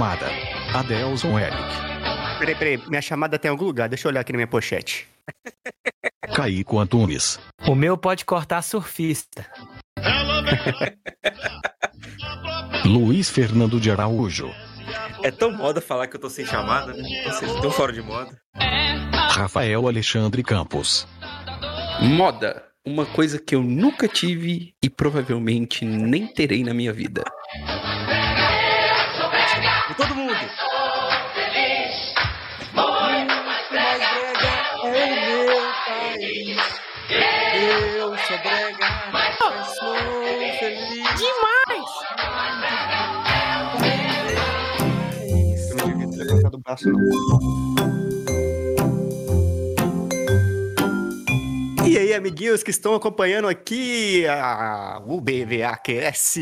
Chamada. Adelson Eric. Peraí, peraí, minha chamada tem algum lugar, deixa eu olhar aqui na minha pochete. Caico Antunes. O meu pode cortar surfista. Luiz Fernando de Araújo. É tão moda falar que eu tô sem chamada, né? Ou seja, tão fora de moda. Rafael Alexandre Campos. Moda. Uma coisa que eu nunca tive e provavelmente nem terei na minha vida. Todo mundo! Eu sou brega, mas sou feliz. Eu não devia ter levantado o braço, não. E aí, amiguinhos que estão acompanhando aqui a, o BVAQS,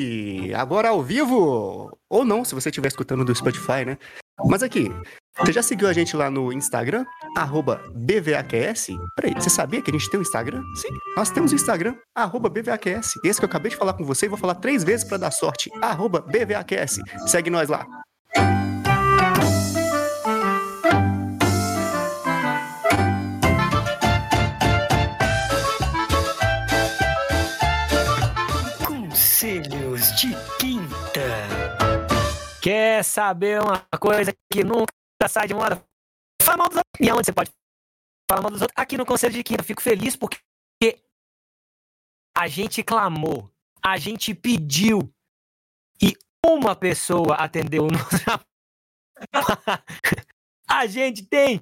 agora ao vivo, ou não, se você estiver escutando do Spotify, né? Mas aqui, você já seguiu a gente lá no Instagram? Arroba BVAQS? Peraí, você sabia que a gente tem um Instagram? Sim, nós temos um Instagram, arroba BVAQS. Esse que eu acabei de falar com você e vou falar três vezes pra dar sorte. Arroba BVAQS. Segue nós lá. Quer saber uma coisa que nunca sai de moda? Fala mal dos outros. E aonde você pode falar mal dos outros? Aqui no Conselho de Quinta. Fico feliz porque a gente clamou, a gente pediu e uma pessoa atendeu o nosso A gente tem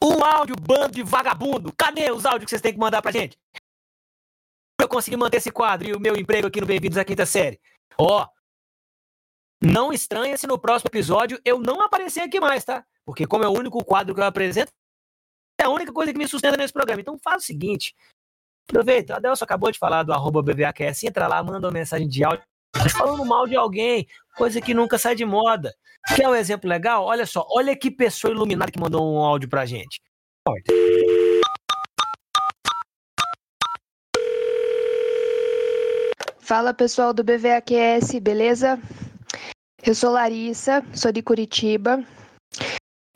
um áudio bando de vagabundo. Cadê os áudios que vocês têm que mandar pra gente? eu conseguir manter esse quadro e o meu emprego aqui no Bem-vindos à Quinta Série. Ó, não estranha se no próximo episódio eu não aparecer aqui mais, tá? Porque como é o único quadro que eu apresento, é a única coisa que me sustenta nesse programa. Então faz o seguinte, aproveita, o Adelson acabou de falar do arroba BVAQS, entra lá, manda uma mensagem de áudio falando mal de alguém, coisa que nunca sai de moda. Quer um exemplo legal? Olha só, olha que pessoa iluminada que mandou um áudio pra gente. Fala pessoal do BVAQS, beleza? Eu sou Larissa, sou de Curitiba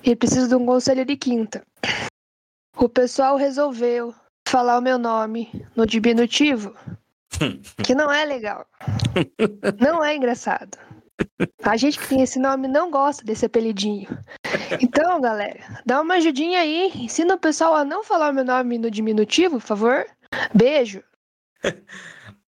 e preciso de um conselho de quinta. O pessoal resolveu falar o meu nome no diminutivo, que não é legal. Não é engraçado. A gente que tem esse nome não gosta desse apelidinho. Então, galera, dá uma ajudinha aí. Ensina o pessoal a não falar o meu nome no diminutivo, por favor. Beijo.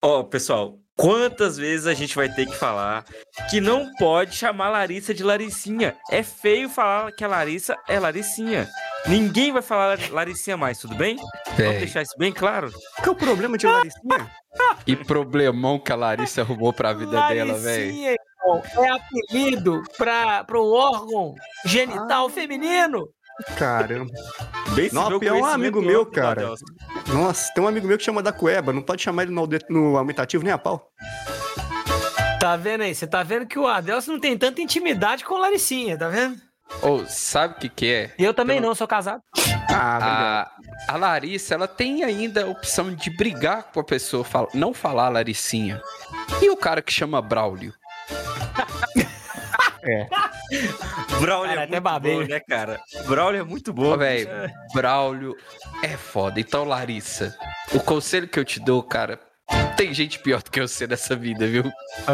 Ó, pessoal, quantas vezes a gente vai ter que falar que não pode chamar Larissa de Laricinha? É feio falar que a Larissa é Laricinha. Ninguém vai falar Laricinha mais, tudo bem? Vamos Véi, deixar isso bem claro? Qual é o problema de Laricinha? que problemão que a Larissa arrumou pra vida dela, velho. Laricinha, irmão, é apelido para o órgão genital feminino. Caramba. Bem o pior é um amigo meu, cara. Nossa, tem um amigo meu que chama da Cueba, não pode chamar ele no, no aumentativo nem a pau. Tá vendo aí? Você tá vendo que o Adelson não tem tanta intimidade com Laricinha, tá vendo? Ou sabe o que que é? Eu também Pelo- não, sou casado. Ah. A, a Larissa, ela tem ainda a opção de brigar com a pessoa, fala- não falar Laricinha. E o cara que chama Braulio? É. Braulio Cara, é até muito babei. bom, né, cara? Braulio é muito bom. Velho, Braulio é foda. Então, Larissa, o conselho que eu te dou, cara, tem gente pior do que você nessa vida, viu?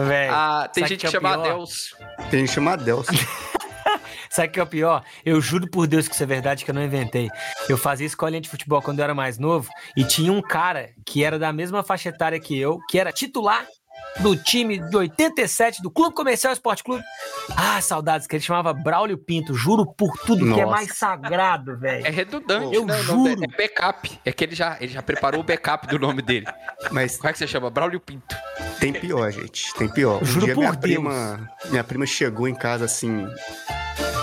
Velho, Ah, tem gente que é que chama? Adelso. Tem que chamar Adelson. sabe o que é o pior? Eu juro por Deus que isso é verdade, que eu não inventei. Eu fazia escolinha de futebol quando eu era mais novo e tinha um cara que era da mesma faixa etária que eu, que era titular do time de 87 do Clube Comercial Esporte Clube. Ah, saudades, que ele chamava Braulio Pinto. Juro por tudo que é Nossa. mais sagrado, velho. É redundante, Eu né? Juro. É backup. É que ele já, ele já preparou o backup do nome dele. Mas Como é que você chama? Braulio Pinto. tem pior, gente. Tem pior. Um Juro dia por minha Deus. prima, minha prima chegou em casa assim,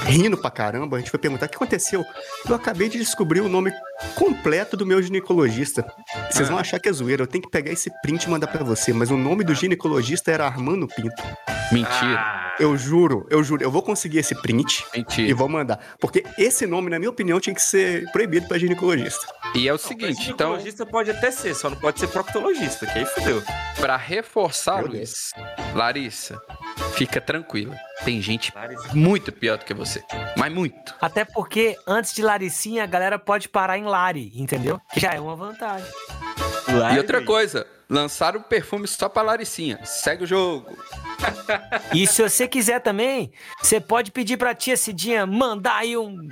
rindo pra caramba. A gente foi perguntar o que aconteceu. Eu acabei de descobrir o nome completo do meu ginecologista. Vocês Ah. vão achar que é zoeira. Eu tenho que pegar esse print e mandar pra você. Mas o nome do ginecologista era Armando Pinto. Mentira, Ah, Eu juro, eu juro. Eu vou conseguir esse print e mentira. vou mandar. Porque esse nome, na minha opinião, tinha que ser proibido pra ginecologista. E é o Não, seguinte, então, ginecologista pode até ser, só não pode ser proctologista, que aí fudeu. pra reforçar, Meu Luiz, Larissa, fica tranquila. Tem gente muito pior do que você. Mas muito. Até porque antes de Laricinha, a galera pode parar em Lari, entendeu? Que já é uma vantagem. E outra coisa, lançaram o perfume só pra Laricinha. Segue o jogo. E se você quiser também, você pode pedir pra tia Cidinha mandar aí um,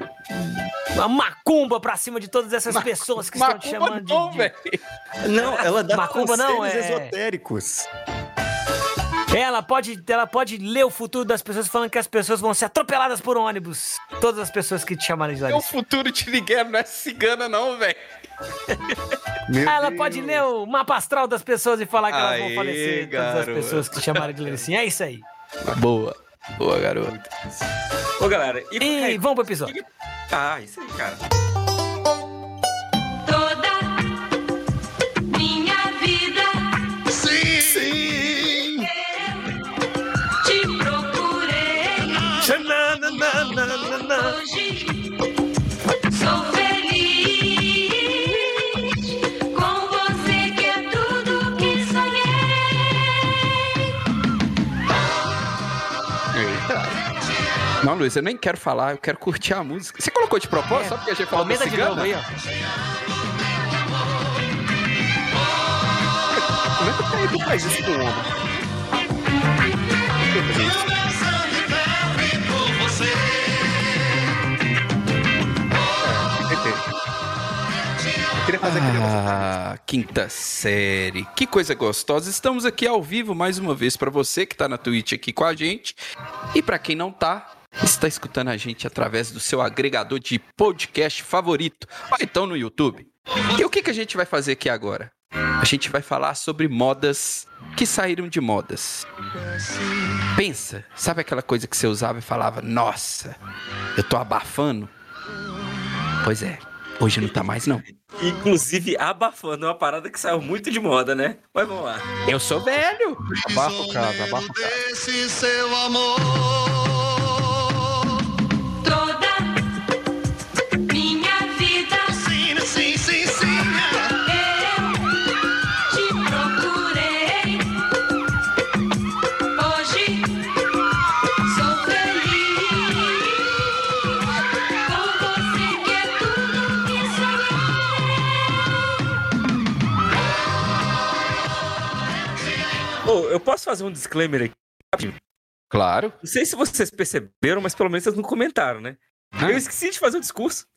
uma macumba pra cima de todas essas pessoas que estão te Macumba chamando de- não, de, velho. Não, ela dá Macumba não, é- esotéricos. Ela pode, ela pode ler o futuro das pessoas falando que as pessoas vão ser atropeladas por ônibus. Todas as pessoas que te chamarem de Meu Larissa. futuro de ninguém não é cigana, não, velho. Ah, ela Deus. pode ler o mapa astral das pessoas e falar que elas vão Aê, falecer. Todas as garoto. pessoas que te chamarem de Laricinha. É isso aí. Boa. Boa, garoto. Ô, galera, e, E vamos pro episódio. Ah, isso aí, cara. Não, Luiz, eu nem quero falar, eu quero curtir a música. Você colocou de propósito, só porque a gente falou Aumenta de novo aí, ó. Como é que o Caio faz isso com o. É, queria fazer aquele negócio. Ah, quinta série. Que coisa gostosa. Estamos aqui ao vivo mais uma vez pra você que tá na Twitch aqui com a gente. E pra quem não tá, está escutando a gente através do seu agregador de podcast favorito. Ou então no YouTube. E o que, que a gente vai fazer aqui agora? A gente vai falar sobre modas que saíram de modas. Pensa, sabe aquela coisa que você usava e falava, nossa, eu tô abafando? Pois é, hoje não tá mais não. Inclusive, abafando é uma parada que saiu muito de moda, né? Mas vamos lá. Eu sou velho. Abafa o caso, abafa o caso. Ô, eu posso fazer um disclaimer aqui? Claro. Não sei se vocês perceberam, mas pelo menos vocês não comentaram, né? Ah. Eu esqueci de fazer o discurso.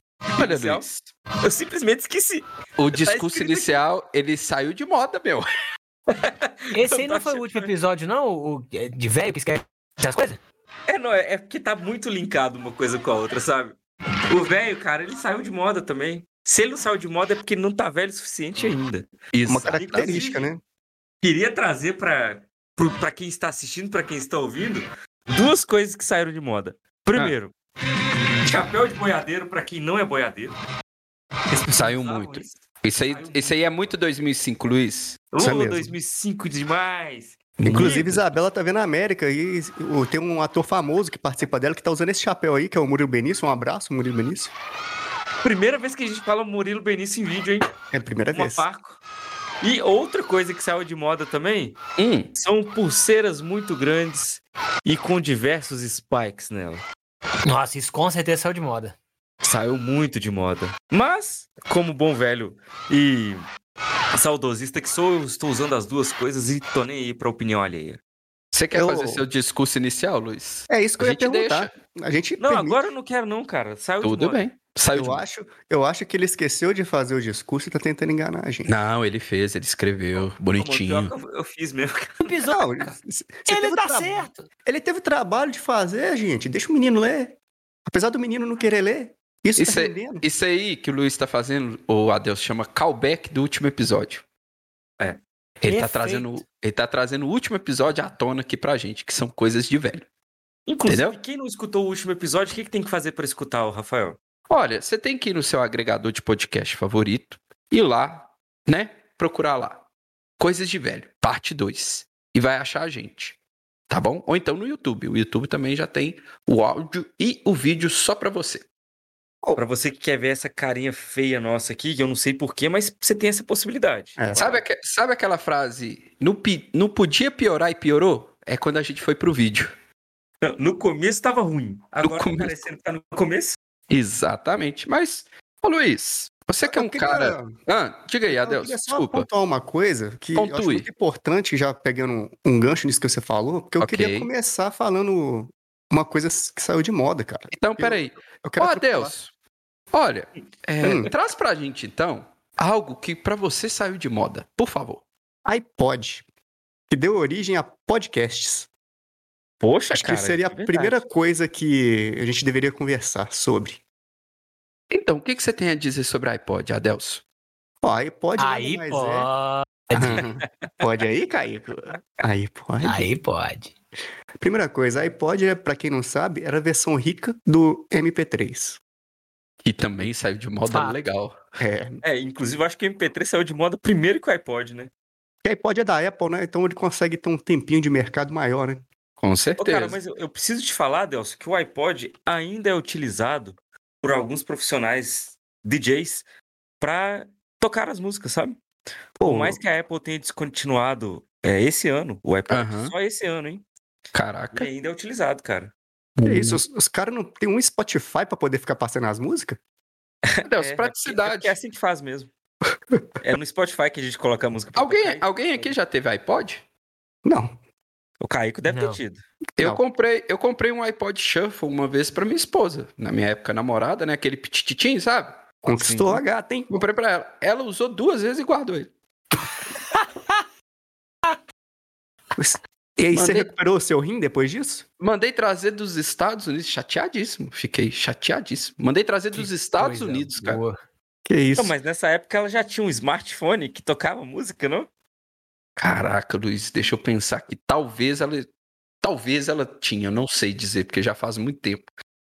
Olha, inicial. Luiz. Eu simplesmente esqueci. O discurso escrito aqui. inicial, ele saiu de moda, meu. Esse aí não Tá foi o último episódio, não? O é, de velho que esquece essas coisas? É, não, é, é porque tá muito linkado uma coisa com a outra, sabe? O velho, cara, ele saiu de moda também. Se ele não saiu de moda é porque ele não tá velho o suficiente ainda. Isso. Uma característica, né? Queria trazer pra, pro- pra quem está assistindo, pra quem está ouvindo, duas coisas que saíram de moda. Primeiro, chapéu de boiadeiro pra quem não é boiadeiro. Saiu muito. isso. Isso aí, isso aí é muito 2005, Luiz. É Ô, mesmo. 2005 demais. Inclusive, Isabela tá vendo a América e o- tem um ator famoso que participa dela que tá usando esse chapéu aí, que é o Murilo Benício. Um abraço, Murilo Benício. Primeira vez que a gente fala Murilo Benício em vídeo, hein? É a primeira Uma vez. Paco. E outra coisa que saiu de moda também Hum, são pulseiras muito grandes e com diversos spikes nela. Nossa, isso com certeza saiu de moda. Saiu muito de moda. Mas, como bom velho e saudosista que sou, eu estou usando as duas coisas e tô nem aí pra opinião alheia. você quer Eu- fazer seu discurso inicial, Luiz? É isso que A eu ia gente perguntar. A gente Não, permite. agora eu não quero não, cara. Saiu de Tudo moda. bem. Saiu de Eu moda. acho, eu acho que ele esqueceu de fazer o discurso e tá tentando enganar a gente. Não, ele fez, ele escreveu, bonitinho. eu, eu fiz mesmo. Não, Ele teve tá tra- certo. Ele teve trabalho de fazer, gente. Deixa o menino ler. Apesar do menino não querer ler, isso, Isso tá aí-. Isso aí que o Luiz tá fazendo, o Adeus chama callback do último episódio. É. Ele tá, trazendo, ele tá trazendo o último episódio à tona aqui pra gente, que são coisas de velho. Inclusive, Entendeu? quem não escutou o último episódio, o que, que tem que fazer pra escutar, o Rafael? Olha, você tem que ir no seu agregador de podcast favorito, ir lá, né? Procurar lá. Coisas de velho, parte 2. E vai achar a gente. Tá bom? Ou então no YouTube. O YouTube também já tem o áudio e o vídeo só pra você. Pra você que quer ver essa carinha feia nossa aqui, que eu não sei porquê, mas você tem essa possibilidade. É. Sabe, aque- sabe aquela frase, não, pi- não podia piorar e piorou? É quando a gente foi pro vídeo. Não, No começo tava ruim. Agora tá começo. parecendo que tá no começo. Exatamente. Mas, ô Luiz, você que é Eu um queria- cara. Ah, diga aí, Eu Adeus. queria só Desculpa. pontuar uma coisa que eu acho muito importante, já pegando um, gancho nisso que você falou, porque eu Ok. queria começar falando uma coisa que saiu de moda, cara. Então, peraí. Eu Ô, quero atropelar- Adeus. Olha, é, Hum. traz pra gente, então, algo que pra você saiu de moda. Por favor. iPod, que deu origem a podcasts. Poxa, Acho cara. que seria a é verdade. primeira coisa que a gente deveria conversar sobre. Então, o que, que você tem a dizer sobre iPod, Adelso? Ó, iPod Aí mais pode. é. Pode aí, Caíco? Aí pode. Aí pode. Primeira coisa, iPod, é, pra quem não sabe, era a versão rica do MP3. Que também saiu de moda Fato. legal. É, É, inclusive eu acho que o MP3 saiu de moda primeiro que o iPod, né? que iPod é da Apple, né? Então ele consegue ter um tempinho de mercado maior, né? Com Ô, certeza. cara, mas eu, eu preciso te falar, Delcio, que o iPod ainda é utilizado por alguns profissionais DJs pra tocar as músicas, sabe? Por mais que a Apple tenha descontinuado é, esse ano, o iPod, só esse ano, hein? Caraca. E ainda é utilizado, cara. que isso? Os, os caras não tem um Spotify pra poder ficar passando as músicas? Adelso, É, praticidade. É, porque é assim que faz mesmo. É no Spotify que a gente coloca a música. pra Alguém, tocar. alguém aqui já teve iPod? Não. O Caico deve Não. ter tido. Eu Não. comprei, eu comprei um iPod Shuffle uma vez pra minha esposa. Na minha época namorada, né? Aquele pitititim, sabe? Conquistou a gata, hein? Comprei pra ela. Ela usou duas vezes e guardou ele. E aí, você Mandei- recuperou o seu rim depois disso? Mandei trazer dos Estados Unidos, chateadíssimo. Fiquei chateadíssimo. Mandei trazer dos Estados Unidos, cara. boa. Que isso? Não, mas nessa época ela já tinha um smartphone que tocava música, não? Caraca, Luiz, deixa eu pensar aqui. Talvez ela. Talvez ela tinha, eu não sei dizer, porque já faz muito tempo.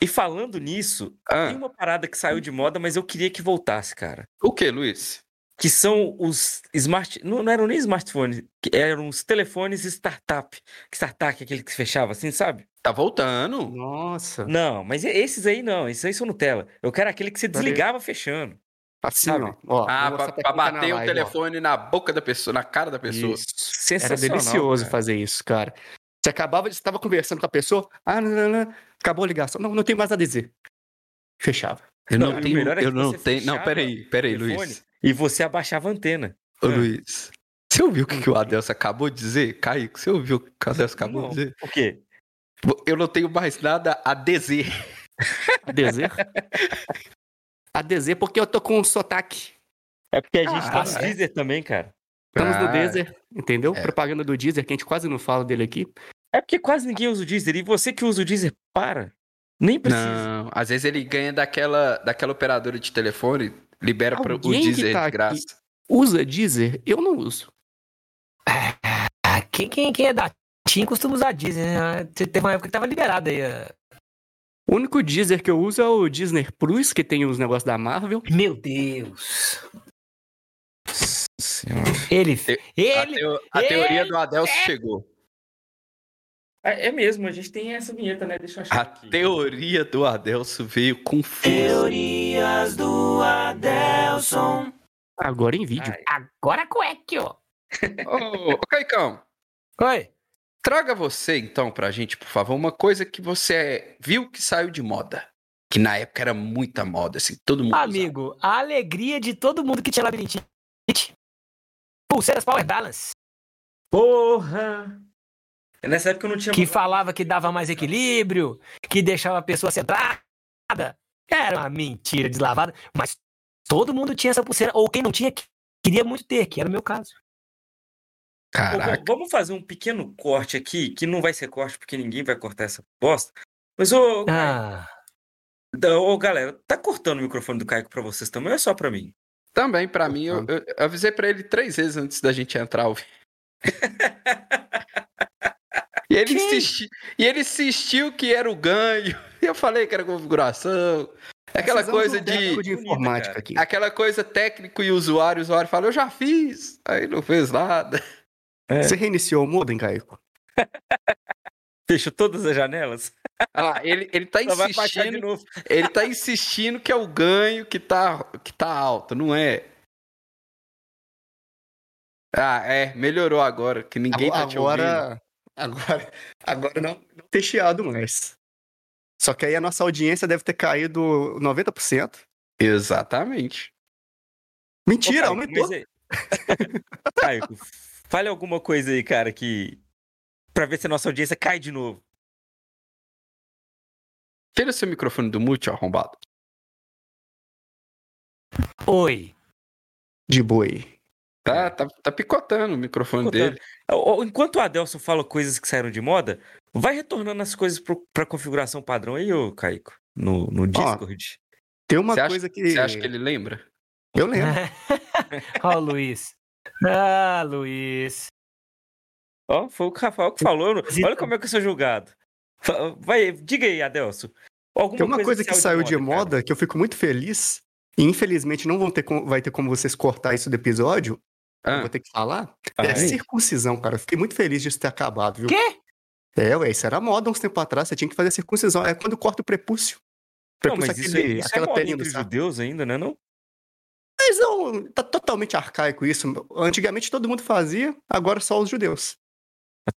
E falando nisso, Ah, tem uma parada que saiu de moda, mas eu queria que voltasse, cara. o que, Luiz? Que são os smart. Não, não eram nem smartphones, que eram os telefones startup. Startup, aquele que se fechava assim, sabe? Tá voltando. Nossa. Não, mas esses aí não, esses aí são Nutella. Eu quero aquele que você desligava fechando. Assim, Sabe? ó. Ah, pra, pra tá bater o live, ó. telefone na boca da pessoa, na cara da pessoa. Isso. Era delicioso cara. fazer isso, cara. Você acabava de. Você tava conversando com a pessoa. Ah, não, não, não. Acabou a ligação. Não, não tem mais a dizer. Fechava. Eu Não, não o tenho. melhor é eu não tenho. Não, peraí, peraí, o telefone Luiz. E você abaixava a antena. Ô, Ah. Luiz. Você ouviu o que, que o Adelso acabou de dizer? Kaique, você ouviu o que o Adelso acabou Não. de dizer? Por quê? Eu não tenho mais nada a dizer. A dizer? a dizer porque eu tô com um sotaque. É porque a gente Ah, tá no é. Deezer também, cara. Estamos no Ah, Deezer, entendeu? é. Propaganda do Deezer, que a gente quase não fala dele aqui. É porque quase ninguém usa o Deezer. E você que usa o Deezer, para. Nem precisa. Não, às vezes ele ganha daquela, daquela operadora de telefone, libera para o Alguém que Deezer tá de aqui- graça. Usa Deezer? Eu não uso. Ah, quem, quem, quem é da TIM costuma usar Disney, né? Te- Teve uma época que tava liberada aí. ah. O único Deezer que eu uso é o Disney Plus, que tem os negócios da Marvel. Meu Deus. Senhora. Ele. Te- A, Ele. teo- a teoria do Adelso chegou. É, é mesmo, a gente tem essa vinheta, né? Deixa eu achar A aqui. teoria do Adelso veio com. Teorias do Adelson. Agora em vídeo. Ai, Agora cueque, ó. Ô, ô, Caicão, Oi. Traga você então pra gente, por favor, uma coisa que você viu que saiu de moda. Que na época era muita moda, assim, todo mundo usava. Amigo, a alegria de todo mundo que tinha labirintite. Pulseiras Power Balance. Porra! Nessa época eu não tinha. Que falava que dava mais equilíbrio, que deixava a pessoa centrada. Era uma mentira deslavada, mas todo mundo tinha essa pulseira, ou quem não tinha, queria muito ter, que era o meu caso. Caraca. Vamos fazer um pequeno corte aqui, que não vai ser corte porque ninguém vai cortar essa bosta. Mas, ô, Ah, ô galera, tá cortando o microfone do Caico pra vocês também ou é só pra mim? Também, pra mim, eu, eu avisei pra ele três vezes antes da gente entrar ao vivo. E ele, Quem? insisti, e ele insistiu que era o ganho. E eu falei que era configuração. Aquela Precisamos coisa um de. de informática aqui. Aquela coisa técnico e usuário. O usuário fala, eu já fiz. Aí não fez nada. É. Você reiniciou o modem, Caico? Fechou todas as janelas? Ah, ele, ele tá Só insistindo. novo. Ele tá insistindo que é o ganho que tá, que tá alto, não é? Ah, é, melhorou agora, que ninguém tá te ouvindo. agora, agora, agora não, não tem chiado mais. Só que aí a nossa audiência deve ter caído 90%. Exatamente. Mentira, Ô, Caio, aumentou. mas é- Caio, fale alguma coisa aí, cara, que. Pra ver se a nossa audiência cai de novo. Tira seu microfone do mute, arrombado. Oi. De boi. Tá, tá, tá picotando o microfone Picotando. dele. Ó, ó, Enquanto o Adelson fala coisas que saíram de moda, vai retornando as coisas pro, pra configuração padrão aí, ô Caico, no, no Discord. Tem uma Você acha- coisa que. Você acha que ele lembra? Eu lembro. Ó, o Luiz. Ah, Luiz. Ó, foi o Rafael que falou. Olha como é que eu sou julgado. Vai, diga aí, Adelson. Alguma Tem uma coisa, que saiu de moda, cara? que eu fico muito feliz. E infelizmente não vão ter com- vai ter como vocês cortar isso do episódio. Eu Ah, vou ter que falar. Ah, é a é? circuncisão, cara. Eu fiquei muito feliz disso ter acabado, viu? Quê? É, ué, isso era moda uns tempos atrás. Você tinha que fazer a circuncisão. É quando corta o prepúcio. Não, Prepúcio mas é isso, aquele- é- isso é aquela moda pelinha do entre judeus ainda, né? Não? Mas não, tá totalmente arcaico isso. Antigamente todo mundo fazia, agora só os judeus.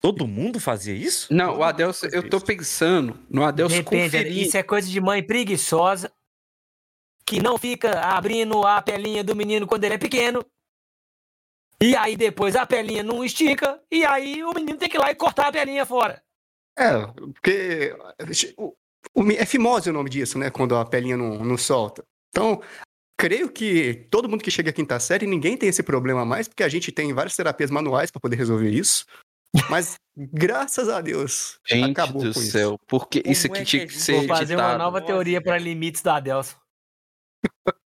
Todo mundo fazia isso? Não, o Adelson, eu tô pensando no Adelson Depende, conferir. isso é coisa de mãe preguiçosa que não fica abrindo a pelinha do menino quando ele é pequeno. E aí depois a pelinha não estica, e aí o menino tem que ir lá e cortar a pelinha fora. É, porque o, o, é fimose o nome disso, né? Quando a pelinha não, não solta. Então, creio que todo mundo que chega à quinta série, ninguém tem esse problema mais, porque a gente tem várias terapias manuais para poder resolver isso. Mas, graças a Deus, Gente acabou do com isso. céu, porque Como isso é aqui que tinha é que isso? ser Vou fazer uma editado. nova Nossa, teoria para limites da Adelson.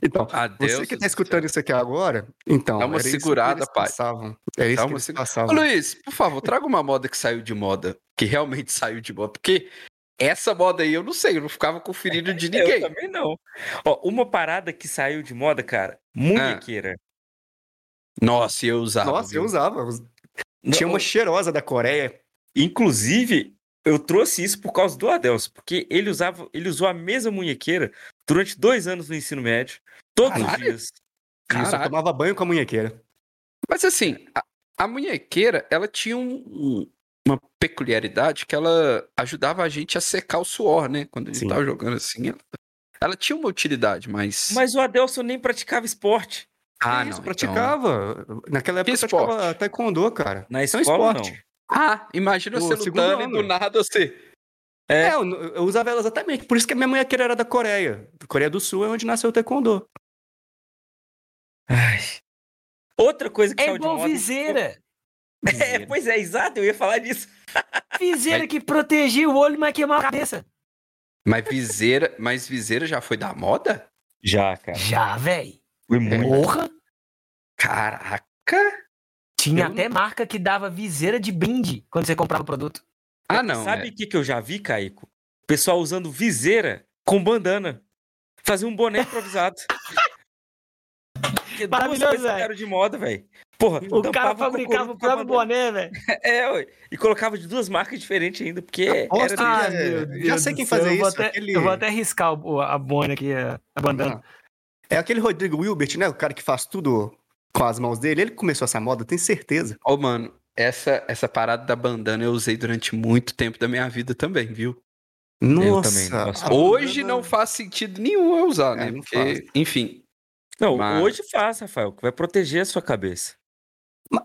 Então, Adelson você que tá escutando isso aqui agora, então. Dá uma era isso que segurada, pai. Passavam. É isso Dá que uma eles passavam. Ô, Luiz, por favor, traga uma moda que saiu de moda, que realmente saiu de moda, porque essa moda aí eu não sei, eu não ficava conferindo de Eu ninguém. também não. Ó, uma parada que saiu de moda, cara, munhequeira. Nossa, eu usava. Nossa, viu? eu usava. Tinha uma cheirosa da Coreia. Inclusive, eu trouxe isso por causa do Adelson, porque ele usava, ele usou a mesma munhequeira durante dois anos no ensino médio, todos os Caralho. dias. Isso, eu Caralho. tomava banho com a munhequeira. Mas assim, a, a munhequeira, ela tinha um- uma peculiaridade que ela ajudava a gente a secar o suor, né? Quando a gente Sim. tava jogando assim. Ela, ela tinha uma utilidade, mas. Mas o Adelson nem praticava esporte. ah, Isso, não. então- praticava. Naquela época Que eu praticava esporte? taekwondo, cara. Na é um escola, esporte. não. Ah, imagina você lutando e do nada você. É, eu, eu usava ela exatamente. Por isso que a minha munhequeira era da Coreia. Coreia do Sul é onde nasceu o taekwondo. Ai. Outra coisa que É saiu de igual moda. É, pois é, exato, eu ia falar disso. Viseira que protegia o olho, mas queimava a cabeça. Mas viseira, mas viseira já foi da moda? Já, cara. Já, véi. Foi muito. Porra. Caraca! Tinha Eu até marca que dava viseira de brinde quando você comprava o produto. Ah, não. Sabe é. o que, que eu já vi, Caico? Pessoal usando viseira com bandana. Fazer um boné improvisado. Maravilhoso, coisas velho. de moda, velho. Porra, O cara fabricava o a próprio boné, velho. É, ué. E colocava de duas marcas diferentes ainda, porque Aposto era Ah, é- meu já Deus sei do quem vou isso, até- aquele- Eu vou até riscar o- a boina aqui, a, a bandana. É aquele Rodrigo Wilbert, né? O cara que faz tudo com as mãos dele. Ele começou essa moda, tenho certeza. Ô, mano, essa, essa parada da bandana eu usei durante muito tempo da minha vida também, viu? Nossa. também gosto. a Hoje bandana- não faz sentido nenhum eu usar, É, né? não Porque, faz. enfim. Não, Mas- hoje faz, Rafael, que vai proteger a sua cabeça.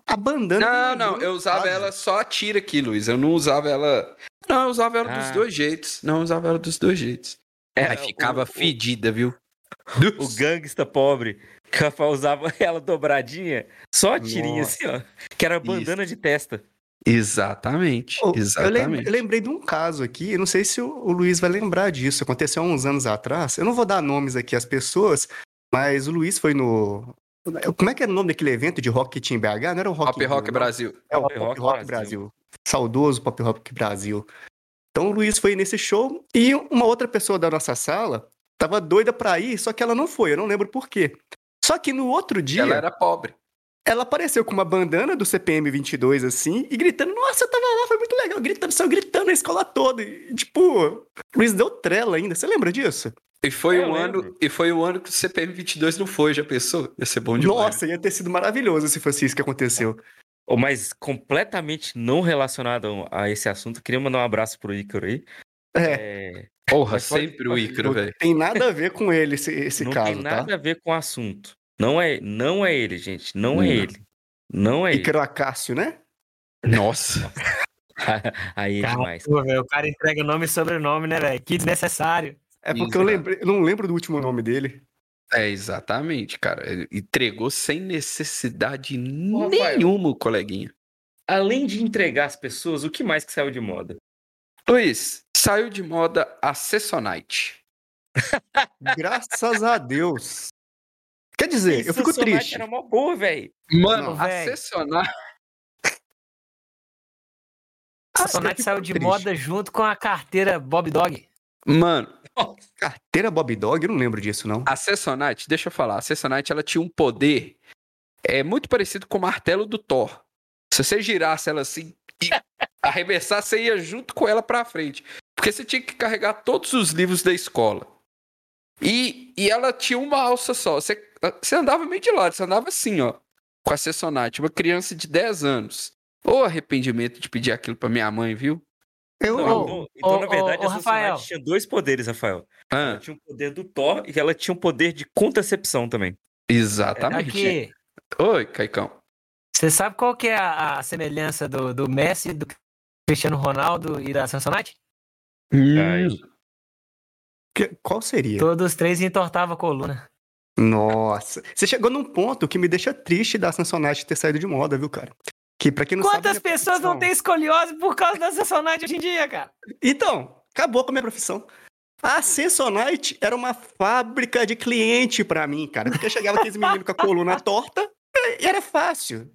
A bandana. Não, não, eu usava ela só a tira aqui, Luiz. Eu não usava ela. Não, eu usava ela dos Ah. dois jeitos. Não, eu usava ela dos dois jeitos. É, Aí ficava o- o- fedida, viu? O gangsta pobre, Rafael usava ela dobradinha, só a tirinha assim, ó. Que era bandana de testa. Exatamente. Oh, exatamente. eu lembrei de um caso aqui, eu não sei se o, o Luiz vai lembrar disso. Aconteceu há uns anos atrás. Eu não vou dar nomes aqui às pessoas, mas o Luiz foi no. Como é que era o nome daquele evento de rock que tinha em BH? Não era o Rock Pop Rock não? Brasil. É o Pop Pop Rock Rock, Brasil. Brasil. Saudoso Pop Rock Brasil. Então o Luiz foi nesse show e uma outra pessoa da nossa sala tava doida pra ir, só que ela não foi, eu não lembro por quê. Só que no outro dia. Ela era pobre. ela apareceu com uma bandana do CPM 22, assim, e gritando, nossa, eu tava lá, foi muito legal, gritando, saiu gritando a escola toda. E, tipo, Luiz deu trela ainda, você lembra disso? E foi, Eu um ano, e foi o ano que o CPM 22 não foi, já pensou? Ia ser bom demais. Nossa, ia ter sido maravilhoso se fosse isso que aconteceu. Ô, Mas completamente não relacionado a esse assunto, queria mandar um abraço pro Ícaro aí. É, É, Porra, Mas pode- sempre o Ícaro, não velho. tem nada a ver com ele esse, esse não caso, tem nada tá? a ver com o assunto. Não é, não é ele, gente. Não, Não. é ele. Não é ele. Ícaro Acácio, né? Nossa. Aí é demais. O cara entrega nome e sobrenome, né, velho? Que desnecessário. É porque eu, lembrei, eu não lembro do último nome dele. É, exatamente, cara. Ele entregou sem necessidade Ô, nenhuma, o coleguinha. Além de entregar as pessoas, o que mais que saiu de moda? Luiz, saiu de moda a Sessonite. Graças a Deus. Quer dizer, eu fico triste. Era mó boa, velho. Mano, Não, a. Sessonite... A eu saiu de triste. moda junto com a carteira Bob Dog. Mano, Carteira Bob Dog? Eu não lembro disso, não. a Sessonite, deixa eu falar, a Sessonite, ela tinha um poder é muito parecido com o martelo do Thor. Se você girasse ela assim e arremessasse, você ia junto com ela pra frente. Porque você tinha que carregar todos os livros da escola. E, e ela tinha uma alça só. Você, você andava meio de lado, você andava assim, ó. Com a Sessonite, uma criança de 10 anos. Ô arrependimento de pedir aquilo pra minha mãe, viu? Eu, Não, Ô, então, então, na verdade, ô, a Rafael. Tinha dois poderes, Rafael. Ela Ah, tinha o poder do Thor e ela tinha o poder de contracepção também. exatamente. Aqui, Oi, Caicão. você sabe qual que é a, a semelhança do, do Messi, do Cristiano Ronaldo e da Samsonite? Ai. que- qual seria? Todos os três entortavam a coluna. Nossa. Você chegou num ponto que me deixa triste da Samsonite ter saído de moda, viu, cara? Que pra quem não Quantas sabe. pessoas não profissão- têm escoliose por causa da Samsonite hoje em dia, cara? Então, acabou com a minha profissão. A Samsonite era uma fábrica de cliente pra mim, cara. Porque chegava aqueles meninos com a coluna torta e era fácil.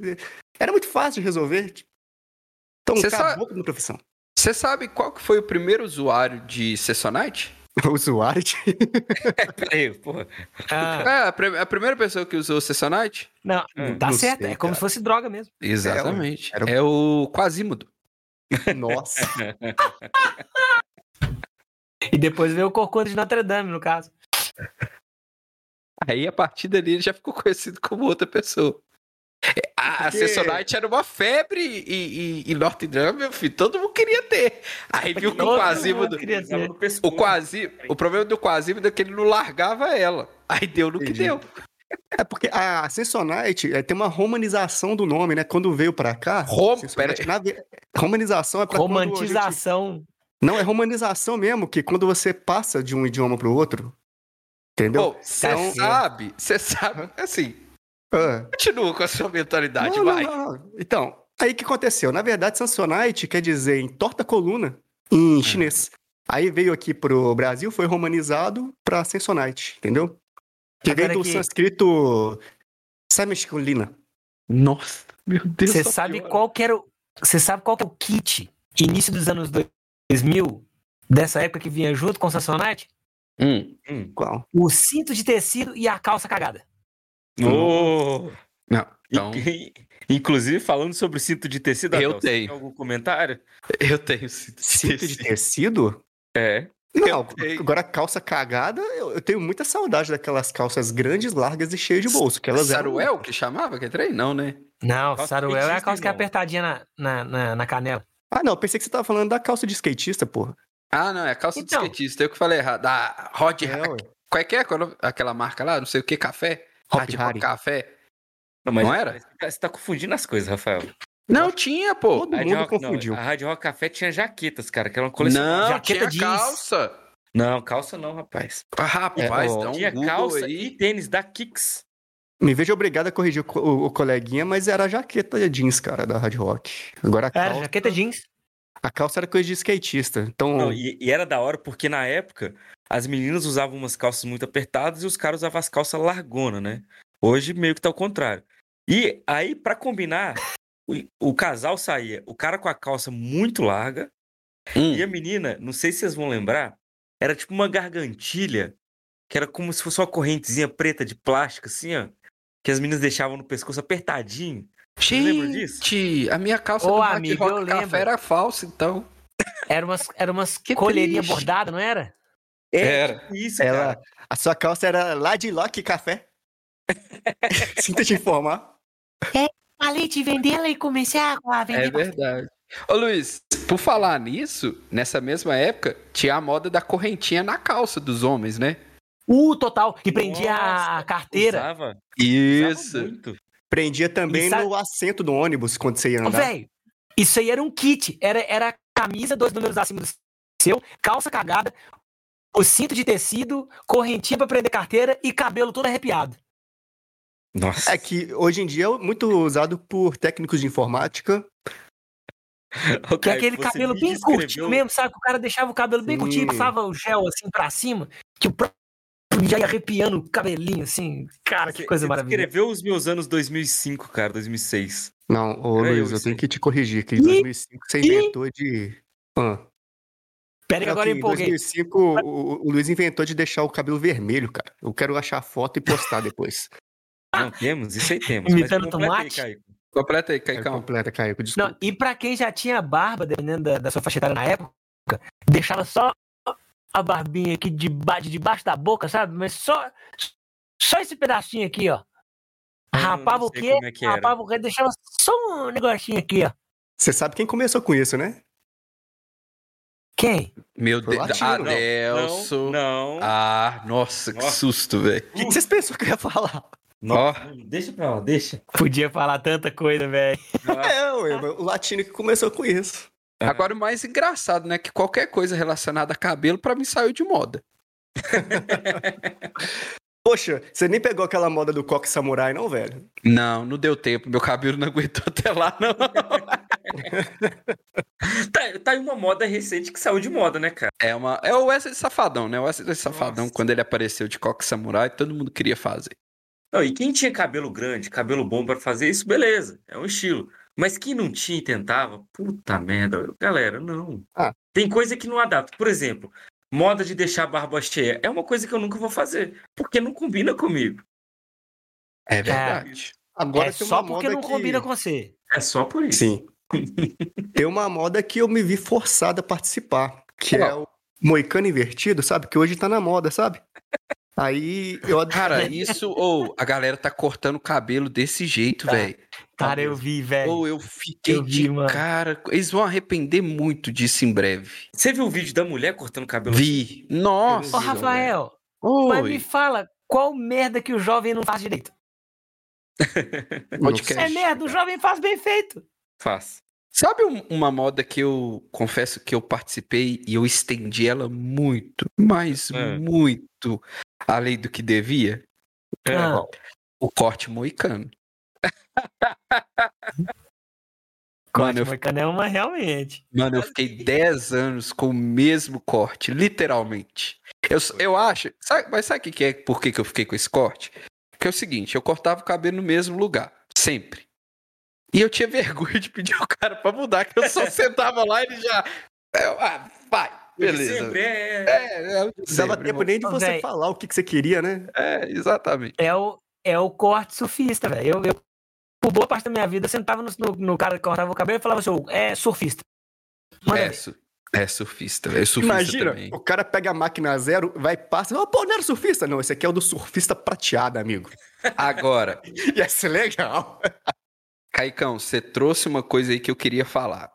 Era muito fácil de resolver. Então, Você acabou sabe- com a minha profissão. Você sabe qual que foi o primeiro usuário de Sessonite? De... Peraí, porra. Ah, É, a, a primeira pessoa que usou Sessonite? não, Hum, tá não certo. sei, é como cara. se fosse droga mesmo. Exatamente. era o- É o Quasímodo. Nossa. E depois veio o Corcunda de Notre Dame, no caso. Aí, a partir dali, ele já ficou conhecido como outra pessoa. A, Porque- Sessonite era uma febre e, e, e Notre Dame, meu filho, todo mundo queria ter. Aí viu que o Todo Quasímodo... mundo queria Usava ter. no pescoço. O, quasi, o problema do Quasímodo é que ele não largava ela. Aí deu no que Entendi. deu. É porque a Samsonite é, tem uma romanização do nome, né? Quando veio pra cá. Rom- na Romanização é pra a gente- Romantização. Não, é romanização mesmo, que quando você passa de um idioma pro outro. Entendeu? Você Então- sabe, você sabe, assim, Ah. continua com a sua mentalidade, Não, vai. não, não. Então, aí o que aconteceu? Na verdade, Samsonite quer dizer entorta coluna em chinês. Aí veio aqui pro Brasil, foi romanizado pra Samsonite, entendeu? Que Agora veio do que- sânscrito Samishkulina. Nossa, meu Deus. Você só sabe piora. qual que era o. Você sabe qual que é o kit início dos anos 2000, dessa época que vinha junto com o Samsonite? Hum, Hum. Qual? O cinto de tecido e a calça cagada. Ô, não, então, in- Inclusive, falando sobre cinto de tecido, Eu Adel, você tenho. tem algum comentário? eu tenho cinto de Cinto de tecido. tecido? É. Não, agora calça cagada, eu, eu tenho muita saudade daquelas calças grandes, largas e cheias de bolso. Que elas eram- Saruel que chamava, que trem? Não, né? Não, Calça Saruel é a calça que é apertadinha na, na, na, na canela. Ah, não, pensei que você tava falando da calça de skatista, porra. Ah, não, é calça Então. de skatista, eu que falei errado. Da Rod É, ué. Qual é que é? É o aquela marca lá? Não sei o que, café? Hop Hard Rock Harry. Café. Não, mas Não era? mas Você tá confundindo as coisas, Rafael. Não tinha, pô. Todo mundo Rock- não, confundiu. a Rádio Rock Café tinha jaquetas, cara, que era uma coleção. Não, Jaqueta tinha jeans. calça. Não, calça não, rapaz. Ah, Rapaz, ó, dá um tinha Google calça aí. e tênis da Kicks. Me vejo obrigado a corrigir o, co- o- o coleguinha, mas era a jaqueta jeans, cara, da Hard Rock. Agora a Era, calça, jaqueta jeans. a calça era coisa de skatista. Então, Não, e, e era da hora porque na época as meninas usavam umas calças muito apertadas e os caras usavam as calças largona, né? Hoje meio que tá ao contrário. E aí, pra combinar, o, o casal saía, o cara com a calça muito larga Hum. e a menina, não sei se vocês vão lembrar, era tipo uma gargantilha, que era como se fosse uma correntezinha preta de plástico, assim, ó. que as meninas deixavam no pescoço apertadinho. Gente, a minha calça Ô, do amigo, Rock eu Café lembro. era falsa, então. Era umas, era umas Que colherinhas triste. bordadas, não era? Era. tipo Isso, Ela, cara. a sua calça era lá de Lock Café. Sinta te informar. Falei de vender ela e comecei a É verdade. Ô Luiz, por falar nisso, nessa mesma época, tinha a moda da correntinha na calça dos homens, né? Uh, total. Que prendia a Nossa, carteira. Usava, usava Isso. muito. Prendia também sabe- no assento do ônibus quando você ia Ô, andar. Velho, isso aí era um kit. Era, era camisa, dois números acima do seu, calça cagada, o cinto de tecido, correntinha pra prender carteira e cabelo todo arrepiado. Nossa. É que hoje em dia é muito usado por técnicos de informática. Ô, Que é aquele cabelo bem descreveu- curtinho mesmo, sabe? Que o cara deixava o cabelo bem Sim. curtinho, passava o gel assim pra cima, que o próprio já ia arrepiando o cabelinho assim. Cara, que coisa você maravilhosa. descreveu os meus anos 2005, cara, 2006. Não, ô eu Luiz, eu isso tenho que te corrigir, que em Ih, 2005 você inventou de... Ah, Pera que agora eu em empolguei. 2005 o, o- Luiz inventou de deixar o cabelo vermelho, cara. Eu quero achar a foto e postar depois. Não, temos, isso aí temos. Imitando completa aí, tomate? Caio. Completa aí, Caicão. completa, Caio, desculpa. Não, e pra quem já tinha barba, dependendo da, da sua faixa etária na época, deixava só a barbinha aqui de, de debaixo da boca, sabe? Mas só, só esse pedacinho aqui, ó. Eu não- Rapava o quê? é que. Rapava o quê? Deixava só um negocinho aqui, ó. Você sabe quem começou com isso, né? Quem? Meu Deus. Adelso. Não, não. Ah, nossa, que Nossa. susto, velho. O que, que vocês pensam que eu ia falar? Nossa, Deixa pra lá, deixa. Podia falar tanta coisa, velho. É, ué, o latino que começou com isso. Agora o mais engraçado, né? Que qualquer coisa relacionada a cabelo, pra mim, saiu de moda. Poxa, você nem pegou aquela moda do coque samurai, não, velho? Não, não deu tempo. Meu cabelo não aguentou até lá, não. Tá, tá aí uma moda recente que saiu de moda, né, cara? É, uma, é o Wesley Safadão, né? O Wesley Safadão, Nossa. quando ele apareceu de coque samurai, todo mundo queria fazer. Não, e quem tinha cabelo grande, cabelo bom pra fazer isso, beleza, é um estilo. Mas quem não tinha e tentava, puta merda, galera, não. Ah. Tem coisa que não adapta. Por exemplo, moda de deixar a barba cheia é uma coisa que eu nunca vou fazer, porque não combina comigo. É verdade. Agora é só porque não que... combina com você. É só por isso. Sim. Tem uma moda que eu me vi forçado a participar, que é o moicano invertido, sabe? Que hoje tá na moda, sabe? Aí eu Cara, isso, ou a galera tá cortando o cabelo desse jeito, Tá. velho. Cara, eu vi, velho. Ou eu fiquei Eu vi, de mano. cara. Eles vão arrepender muito disso em breve. Você viu o vídeo da mulher cortando o cabelo? Vi. Nossa. Ô, Rafael, mas me Oi. fala, qual merda que o jovem não faz direito? Podcast. É merda, o jovem faz bem feito. Faz. Sabe um- uma moda que eu confesso que eu participei e eu estendi ela muito, mas É. muito além do que devia? É, Ah. O corte moicano. Corte Mano, é uma realmente. Mano, eu fiquei 10 anos com o mesmo corte, literalmente. Eu, eu acho. Sabe, mas sabe o que, que é? Por que, que eu fiquei com esse corte? Porque é o seguinte, eu cortava o cabelo no mesmo lugar, sempre. E eu tinha vergonha de pedir o cara pra mudar, que eu só sentava lá e ele já. Eu, ah, vai, beleza. Sempre é. É, é, Não dava tempo irmão. nem de você Véi. falar o que, que você queria, né? É, exatamente. É o, é o corte surfista, velho. Eu, eu, por boa parte da minha vida, sentava no, no, no cara que cortava o cabelo e falava assim, "Ô, é surfista. Manda É, su- é surfista, velho. Surfista Imagina, também. o cara pega a máquina zero, vai passa, oh, pô, não era surfista? Não, esse aqui é o do surfista prateado, amigo. Agora, Ia ser legal. Caicão, você trouxe uma coisa aí que eu queria falar.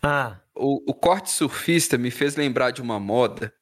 Ah, O, o corte surfista me fez lembrar de uma moda,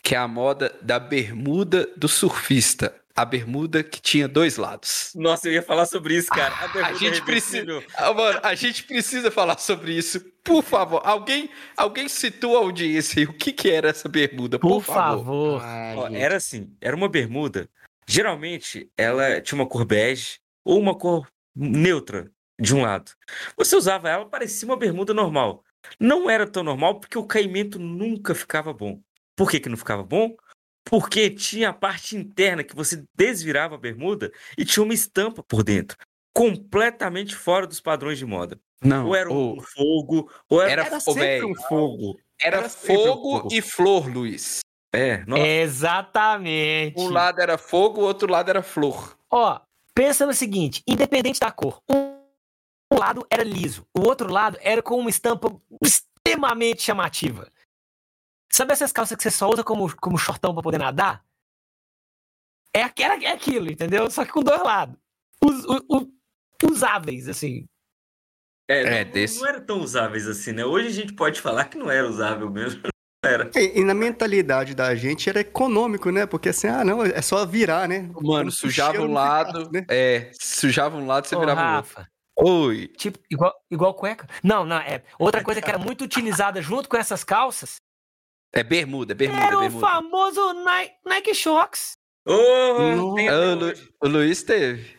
que é a moda da bermuda do surfista. A bermuda que tinha dois lados. Nossa, eu ia falar sobre isso, cara. A, bermuda gente reversível. Ah, mano, a gente precisa falar sobre isso. Por favor, alguém, alguém situa a audiência aí. O que, que era essa bermuda? por, Por, favor. favor. Ó, era assim, era uma bermuda. Geralmente, ela tinha uma cor bege ou uma cor neutra de um lado. Você usava ela, parecia uma bermuda normal. Não era tão normal porque o caimento nunca ficava bom. Por que, que não ficava bom? Porque tinha a parte interna que você desvirava a bermuda e tinha uma estampa por dentro. Completamente fora dos padrões de moda. Não, Ou era um ô, fogo, ou era. Era, Era sempre velho, um fogo. era era sempre um fogo fogo. e flor, Luiz. É, nossa. Exatamente. Um lado era fogo, o outro lado era flor. Ó, Pensa no seguinte, independente da cor, um lado era liso, o outro lado era com uma estampa extremamente chamativa. Sabe essas calças que você só usa como, como shortão pra poder nadar? É, era, é aquilo, entendeu? Só que com dois lados. Us- u- u- usáveis, assim. É, É, não, desse- não eram tão usáveis assim, né? Hoje a gente pode falar que não era usável mesmo. Era. E, e na mentalidade da gente era econômico, né? Porque assim, ah, não, é só virar, né? Mano, o sujava um não lado. né? É, sujava um lado, você Ô, virava o outro. Rafa, Oi. tipo, igual, igual cueca? Não, não, é. Outra coisa que era muito utilizada junto com essas calças É bermuda, bermuda, era o bermuda. famoso Nike, Nike Shocks. Oh, tem Ah, até o, Lu- o Luiz teve.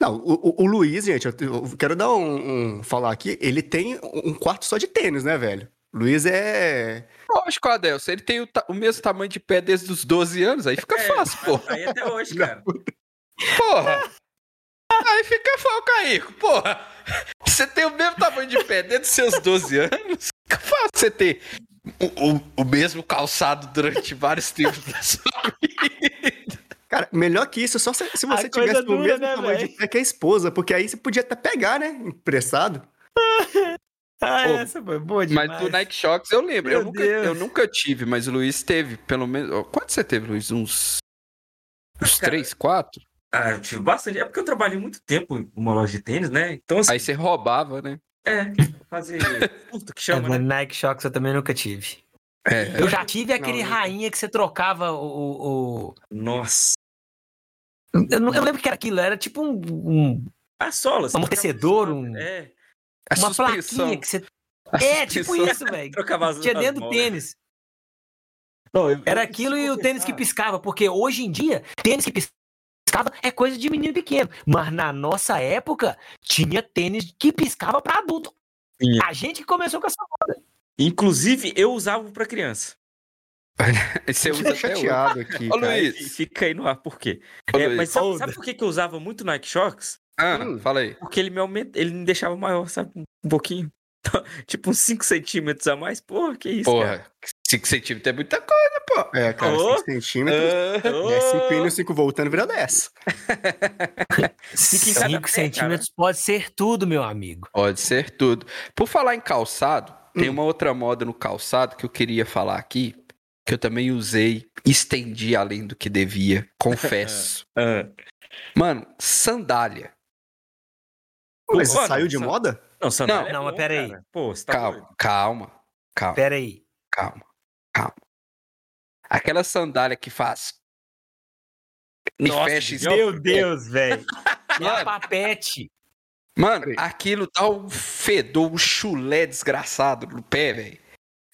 Não, o, o- o Luiz, gente, eu, eu quero dar um, um- falar aqui, ele tem um quarto só de tênis, né, velho? Luiz é. Lógico, Adelson, ele tem o, ta- o mesmo tamanho de pé desde os 12 anos, aí fica É, fácil, pô. Aí até hoje, cara. Porra! Aí fica fácil, Caíco, porra! Você tem o mesmo tamanho de pé desde os seus 12 anos, fica fácil você ter o, o- o mesmo calçado durante vários tempos da sua vida. Cara, melhor que isso, só se, se A você coisa tivesse o mesmo né, tamanho de pé que a esposa, porque aí você podia até pegar, né? Emprestado. Ah, Ô, essa foi boa demais. Mas do Nike Shocks eu lembro, eu nunca, Deus. eu nunca tive, mas o Luiz teve, pelo menos. Quanto você teve, Luiz? Uns. Uns Cara, 3, 4? Ah, eu tive bastante. É porque eu trabalhei muito tempo em uma loja de tênis, né? Então, assim, Aí você roubava, né? é, fazer furto que É, chama, né? Nike Shocks eu também nunca tive. É. Eu já tive aquele não. rainha que você trocava o. o- Nossa. Eu, não, eu lembro que era aquilo, era tipo um, um- A sola. você amortecedor, trocava um- É. A uma suspensão. plaquinha que você. A É, tipo isso, velho. Tinha dentro do tênis. Não, eu- Era aquilo e o tênis que piscava, porque hoje em dia, tênis que piscava é coisa de menino pequeno. Mas na nossa época, tinha tênis que piscava pra adulto. Tinha. A gente que começou com essa moda. Inclusive, eu usava pra criança. Você usa hoje. chateado aqui. Ô. Luiz. Fi- Fica aí no ar, por quê? Ô, É, mas sabe, sabe por que que eu usava muito Nike Shocks? Ah, Hum. fala aí. Porque ele me aumenta, ele me deixava maior, sabe? Um pouquinho. tipo uns 5 centímetros a mais. Porra, que isso, cara. Porra, 5 centímetros é muita coisa, pô. É, cara, Ô. 5 centímetros. Ah, É 5 indo, 5 voltando, vira 10. Fica em cada 5 pé, centímetros pode ser tudo, meu amigo. Pode ser tudo. Por falar em calçado, tem Hum. uma outra moda no calçado que eu queria falar aqui, que eu também usei, estendi além do que devia, confesso. Ah. Mano, sandália. Mas saiu de moda? Não, sandália Não, é não, mas bom, pera aí. cara. Pô, você tá Calma, doido? calma, calma, Pera aí. calma, calma. Aquela sandália que faz. E Nossa, fecha. Meu Deus, velho. É papete. Mano, Peraí. aquilo dá um fedor, um chulé desgraçado no pé, velho.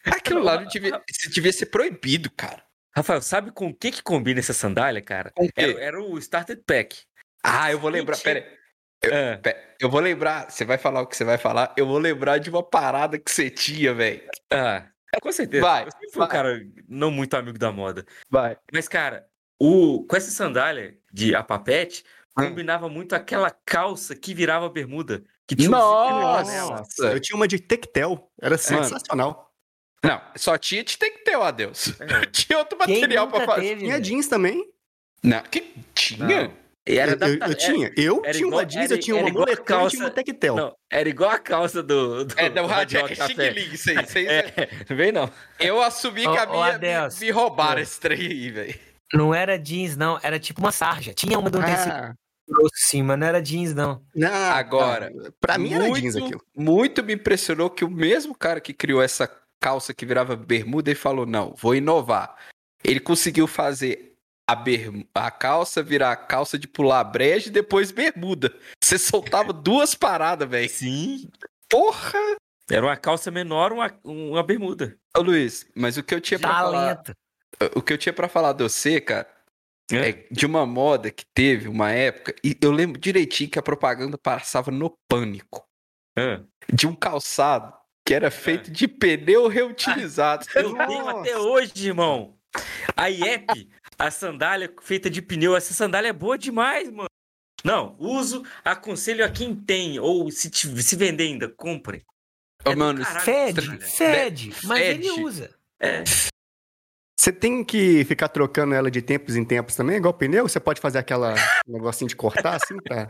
Aquilo lá não devia, devia ser proibido, cara. Rafael, sabe com o que que combina essa sandália, cara? Com o quê? Era, era o Starter Pack. Ah, eu vou lembrar. Pera aí. Ah, Pera, eu vou lembrar. Você vai falar o que você vai falar. Eu vou lembrar de uma parada que você tinha, velho. ah, com certeza. Vai, Eu sempre fui um cara não muito amigo da moda. Vai. Mas, cara, o, com essa sandália de apapete, Hum. combinava muito aquela calça que virava bermuda. Que tinha um Nossa! nela. Eu tinha uma de Tectel. Era sensacional. Não, só tinha de o adeus. É. Tinha outro Quem material nunca pra fazer. teve, Tinha velho? jeans também. Não, que tinha? Não. E era eu, eu- eu tinha. Eu era tinha igual- uma jeans, era- eu tinha uma moletom e tinha calça- uma Tectel. Não, era igual a calça do. do É, não, do rádio, é, é Café. chique link, isso aí. É, não vem não. Eu assumi que a minha me, me roubaram Ô. esse trem aí, velho. Não era jeans, não. Era tipo uma sarja. Tinha uma um tecido Ah, sim, mas não era jeans, não. não, Agora, não. Pra mim era jeans aquilo. Muito me impressionou que o mesmo cara que criou essa calça que virava bermuda e falou: não, vou inovar. Ele conseguiu fazer a, berm... a calça virar a calça de pular a breja e depois bermuda. Você soltava duas paradas, velho. Sim. Porra! Era uma calça menor, uma, uma bermuda. Ô Luiz, mas o que eu tinha pra falar. O que eu tinha pra falar de você, cara, É. é de uma moda que teve uma época, e eu lembro direitinho que a propaganda passava no pânico. Ah. De um calçado que era feito de pneu reutilizado. Eu tenho até hoje, irmão. A IEP, a sandália feita de pneu, essa sandália é boa demais, mano. Não, uso, aconselho a quem tem, ou se, te- se vender ainda, compre. Ô, É mano, caralho, Fede, fede, mas ele fede. usa. É. Você tem que ficar trocando ela de tempos em tempos também, igual pneu? Você pode fazer aquela negocinho de cortar assim pra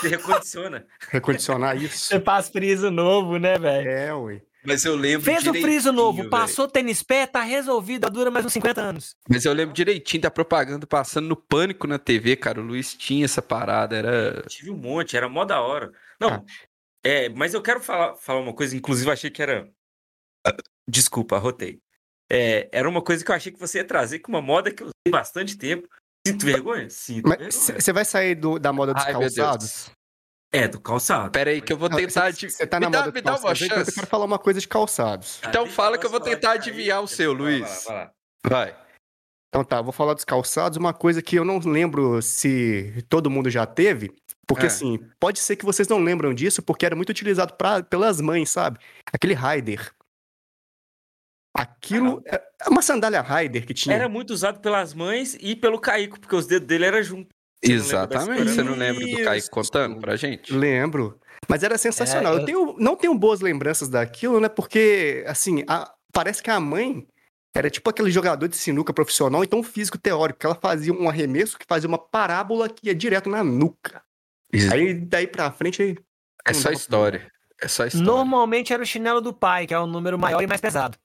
Você recondiciona. recondicionar isso? Você faz friso novo, né, velho? É, ui. Mas eu lembro Fez o friso novo, velho. passou tênis pé, tá resolvido, dura mais uns 50 anos. Mas eu lembro direitinho da propaganda passando no Pânico na TV, cara. O Luiz tinha essa parada, era... Tive um monte, era mó da hora. Não, Ah. é, mas eu quero falar, falar uma coisa, inclusive eu achei que era. Desculpa, rotei. É, era uma coisa que eu achei que você ia trazer, que uma moda que eu usei bastante tempo. Sinto vergonha? Sinto Mas vergonha. você vai sair do- da moda dos Ai, calçados? É, do calçado. Pera aí que eu vou Não, tentar... Você adi- tá me na dá, moda me dá uma calçados, então eu chance. quero falar uma coisa de calçados. Então deixa fala que eu vou tentar de adivinhar o seu, vai lá, Luiz. vai lá. Vai. Então tá, vou falar dos calçados, uma coisa que eu não lembro se todo mundo já teve, porque É. assim, pode ser que vocês não lembram disso, porque era muito utilizado pra, pelas mães, sabe? Aquele Raider. Aquilo é é uma sandália Raider que tinha. Era muito usado pelas mães e pelo Caico, porque os dedos dele eram juntos. Você não Exatamente. história, Você não? não lembra do Kaique contando pra gente? Lembro. Mas era sensacional. É, eu... eu- tenho, não tenho boas lembranças daquilo, né? Porque, assim, a- parece que a mãe era tipo aquele jogador de sinuca profissional, então físico teórico, que ela fazia um arremesso que fazia uma parábola que ia direto na nuca. Aí daí pra frente. aí- É não só história. É só história. Normalmente era o chinelo do pai, que é o número maior e mais pesado.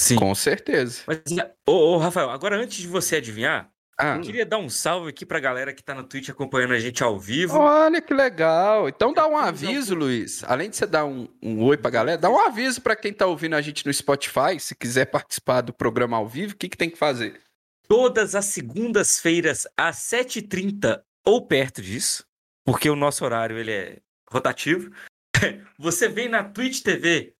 Sim. Com certeza. Mas, ô, ô, Rafael, agora antes de você adivinhar, Ah, eu queria dar um salve aqui pra galera que tá na Twitch acompanhando a gente ao vivo. olha que legal. Então dá um aviso, Luiz. Além de você dar um, um oi pra galera, dá um aviso pra quem tá ouvindo a gente no Spotify. Se quiser participar do programa ao vivo, o que, que tem que fazer? Todas as segundas-feiras, às 7h30 ou perto disso, porque o nosso horário ele é rotativo, você vem na Twitch TV,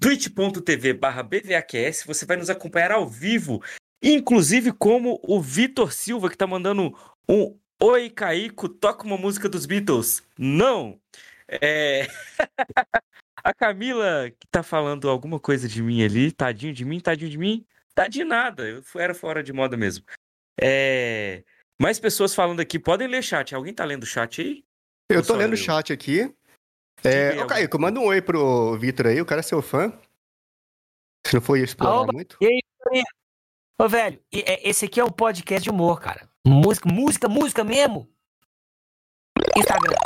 twitch.tv barra BVAQS, você vai nos acompanhar ao vivo, inclusive como o Vitor Silva, que tá mandando um Oi, Caico, toca uma música dos Beatles. Não! É... A Camila, que tá falando alguma coisa de mim ali, tadinho de mim, tadinho de mim, tá de nada, eu era fora de moda mesmo. É... Mais pessoas falando aqui, podem ler chat. Alguém tá lendo o chat aí? Eu Ou tô lendo o chat aqui. É, ô, aí, Caíco, manda um oi pro Vitor aí, o cara é seu fã. Se não for explorar Oba. muito. Ô, velho, é- esse aqui é um podcast de humor, cara. Música, música, música mesmo. Instagram.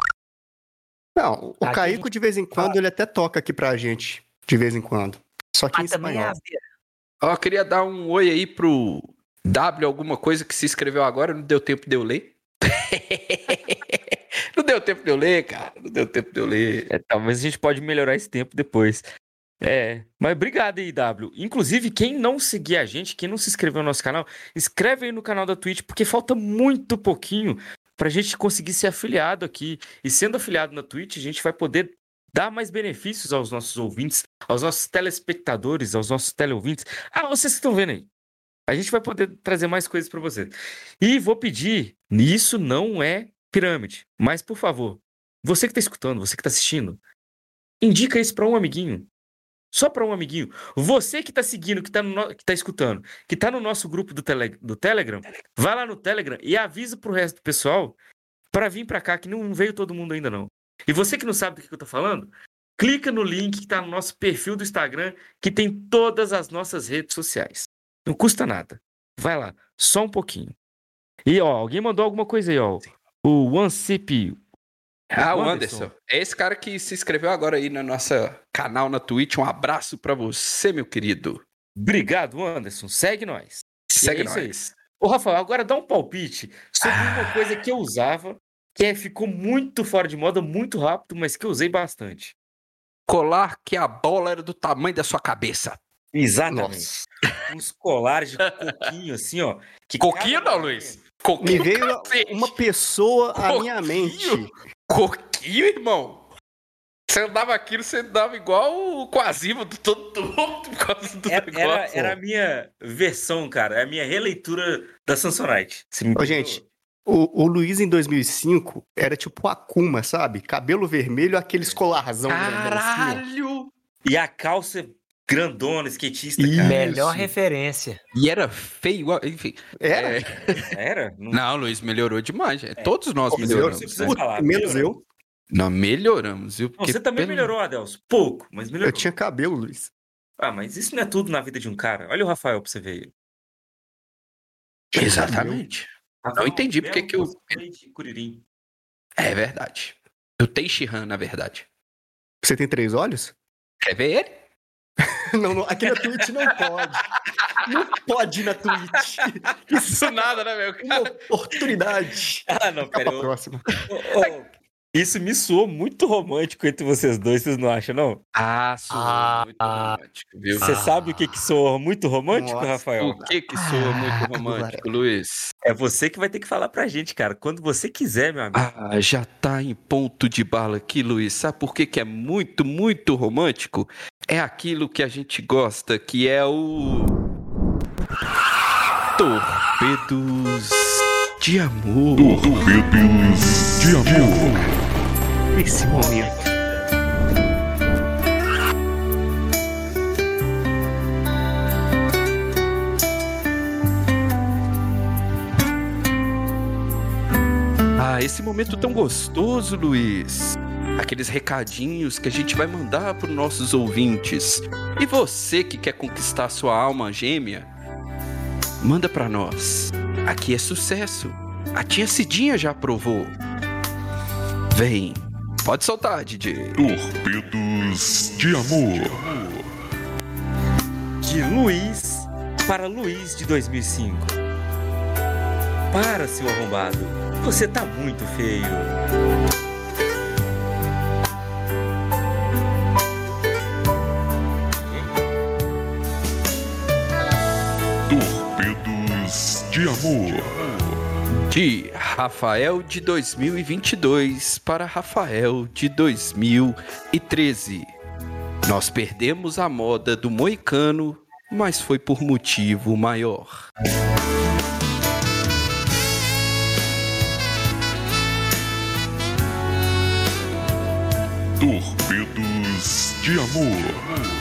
Não, o Aqui Caíco, gente de vez em quando, ele até toca aqui pra gente. De vez em quando. Só que em Mas também é espanhol. Ó, eu queria dar um oi aí pro W, alguma coisa que se inscreveu agora, não deu tempo de eu ler. não deu tempo de eu ler, cara. Não deu tempo de eu ler. É, talvez a gente pode melhorar esse tempo depois. É, mas obrigado aí, W. Inclusive, quem não seguir a gente, quem não se inscreveu no nosso canal, inscreve aí no canal da Twitch, porque falta muito pouquinho pra gente conseguir ser afiliado aqui. E sendo afiliado na Twitch, a gente vai poder dar mais benefícios aos nossos ouvintes, aos nossos telespectadores, aos nossos teleouvintes. Ah, vocês que estão vendo aí. A gente vai poder trazer mais coisas pra vocês. E vou pedir, isso não é pirâmide, mas por favor, você que tá escutando, você que tá assistindo, indica isso pra um amiguinho. Só pra um amiguinho. Você que tá seguindo, que tá, no tá escutando, que tá no nosso grupo do, tele- do Telegram, vai lá no Telegram e avisa pro resto do pessoal pra vir pra cá, que não veio todo mundo ainda não. E você que não sabe do que eu tô falando, clica no link que tá no nosso perfil do Instagram, que tem todas as nossas redes sociais. Não custa nada. Vai lá, só um pouquinho. E ó, alguém mandou alguma coisa aí, ó. O OneCP. Ah, o Anderson. Anderson. É esse cara que se inscreveu agora aí no nosso canal na Twitch. Um abraço pra você, meu querido. Obrigado, Anderson. Segue nós. Segue é isso aí. nós. Ô, Rafael, agora dá um palpite sobre uma coisa que eu usava, que é, ficou muito fora de moda, muito rápido, mas que eu usei bastante. Colar que a bola era do tamanho da sua cabeça. Exatamente. Nossa. Uns colares de coquinho, assim, ó. Que Coquinho não, Luiz? Me Coquinho, veio cacete. uma pessoa à minha mente. Coquinho, irmão? Você andava aquilo, você andava igual o Quasimodo do todo torto por causa do Era, negócio. era, era a minha versão, cara. É a minha releitura da Samsonite. Ô, gente, o, o Luiz em 2005 era tipo Akuma, sabe? Cabelo vermelho, aqueles colarzão. grandão assim, ó. Caralho! E a calça grandona, skatista, cara. Melhor Isso. referência. E era feio, igual- enfim. Era? É. Era? Não, Não, Luiz, melhorou demais. É, Todos nós Pô, melhoramos. você né? falar, Menos melhorou. eu. Não, melhoramos, viu? Porque você também pelo- melhorou, Adelso. Pouco, mas melhorou. Eu tinha cabelo, Luiz. Ah, mas isso não é tudo na vida de um cara. Olha o Rafael pra você ver. Exatamente. Não entendi porque que o. Curirim. É verdade. Do Teixihan, na verdade. Você tem três olhos? Quer ver ele? Não, não, aqui na Twitch não pode. Não pode ir na Twitch. Isso nada, né, meu? é uma oportunidade. Ah, não, pera. eu- próxima. Ô, ô, Isso me soou muito romântico entre vocês dois, vocês não acham, não? Ah, sou Ah, muito romântico, viu? Você sabe o que que soa muito romântico, Nossa. Rafael? O que que soa muito Ah, romântico, Luiz? É você que vai ter que falar pra gente, cara. Quando você quiser, meu amigo. Ah, já tá em ponto de bala aqui, Luiz. Sabe por que, que é muito, muito romântico? É aquilo que a gente gosta, que é o. Torpedos de amor. Torpedos de amor. Esse momento. Ah, esse momento tão gostoso, Luiz. Aqueles recadinhos que a gente vai mandar para os nossos ouvintes. E você que quer conquistar sua alma gêmea, manda para nós. Aqui é sucesso. A tia Cidinha já aprovou. Vem. Pode soltar, DJ. Torpedos de amor. De Luiz para Luiz de 2005. Para, seu arrombado. Você tá muito feio. Torpedos de amor. De Rafael de 2022 para Rafael de 2013. Nós perdemos a moda do moicano, mas foi por motivo maior. Torpedos de amor.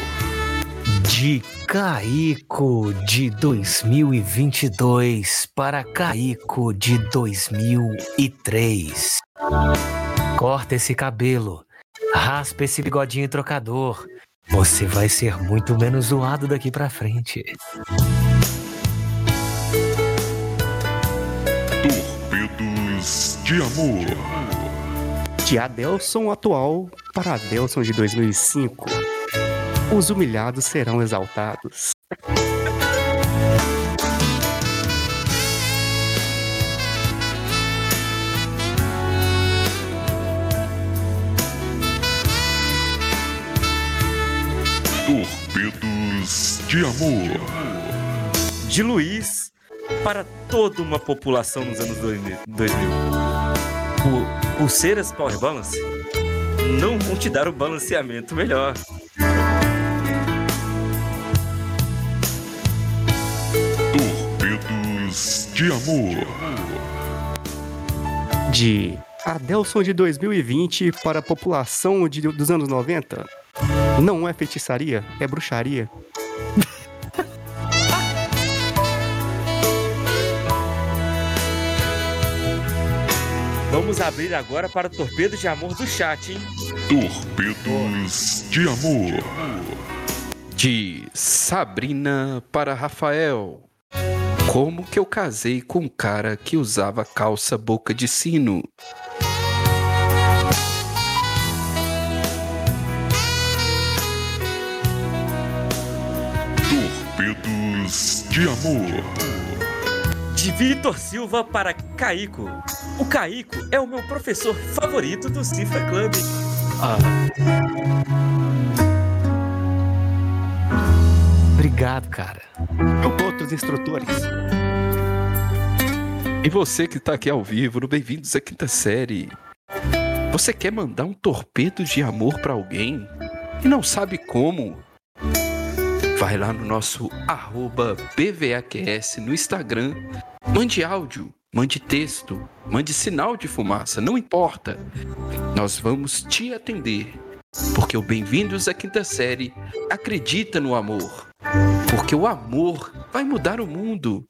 De Caico de 2022 para Caico de 2003. Corta esse cabelo, raspa esse bigodinho trocador. Você vai ser muito menos zoado daqui pra frente. Torpedos de amor. De Adelson atual para Adelson de 2005. Os humilhados serão exaltados. Torpedos de amor. De Luiz para toda uma população nos anos 2000. Pu- Pulseiras Power Balance não vão te dar o balanceamento melhor. De amor. De Adelson de 2020 para a população de- dos anos 90. Não é feitiçaria, é bruxaria. Vamos abrir agora para o torpedo de amor do chat, hein? Torpedos de amor. De Sabrina para Rafael. Como que eu casei com um cara que usava calça boca de sino? Torpedos de amor. De Vitor Silva para Caico. O Caico é o meu professor favorito do Cifra Club. Obrigado, cara. Outros instrutores. E você que tá aqui ao vivo, no Bem-vindos à Quinta Série. Você quer mandar um torpedo de amor pra alguém e não sabe como? Vai lá no nosso arroba BVAQS no Instagram. Mande áudio, mande texto, mande sinal de fumaça, não importa. Nós vamos te atender. Porque o Bem-vindos à Quinta Série acredita no amor. Porque o amor vai mudar o mundo.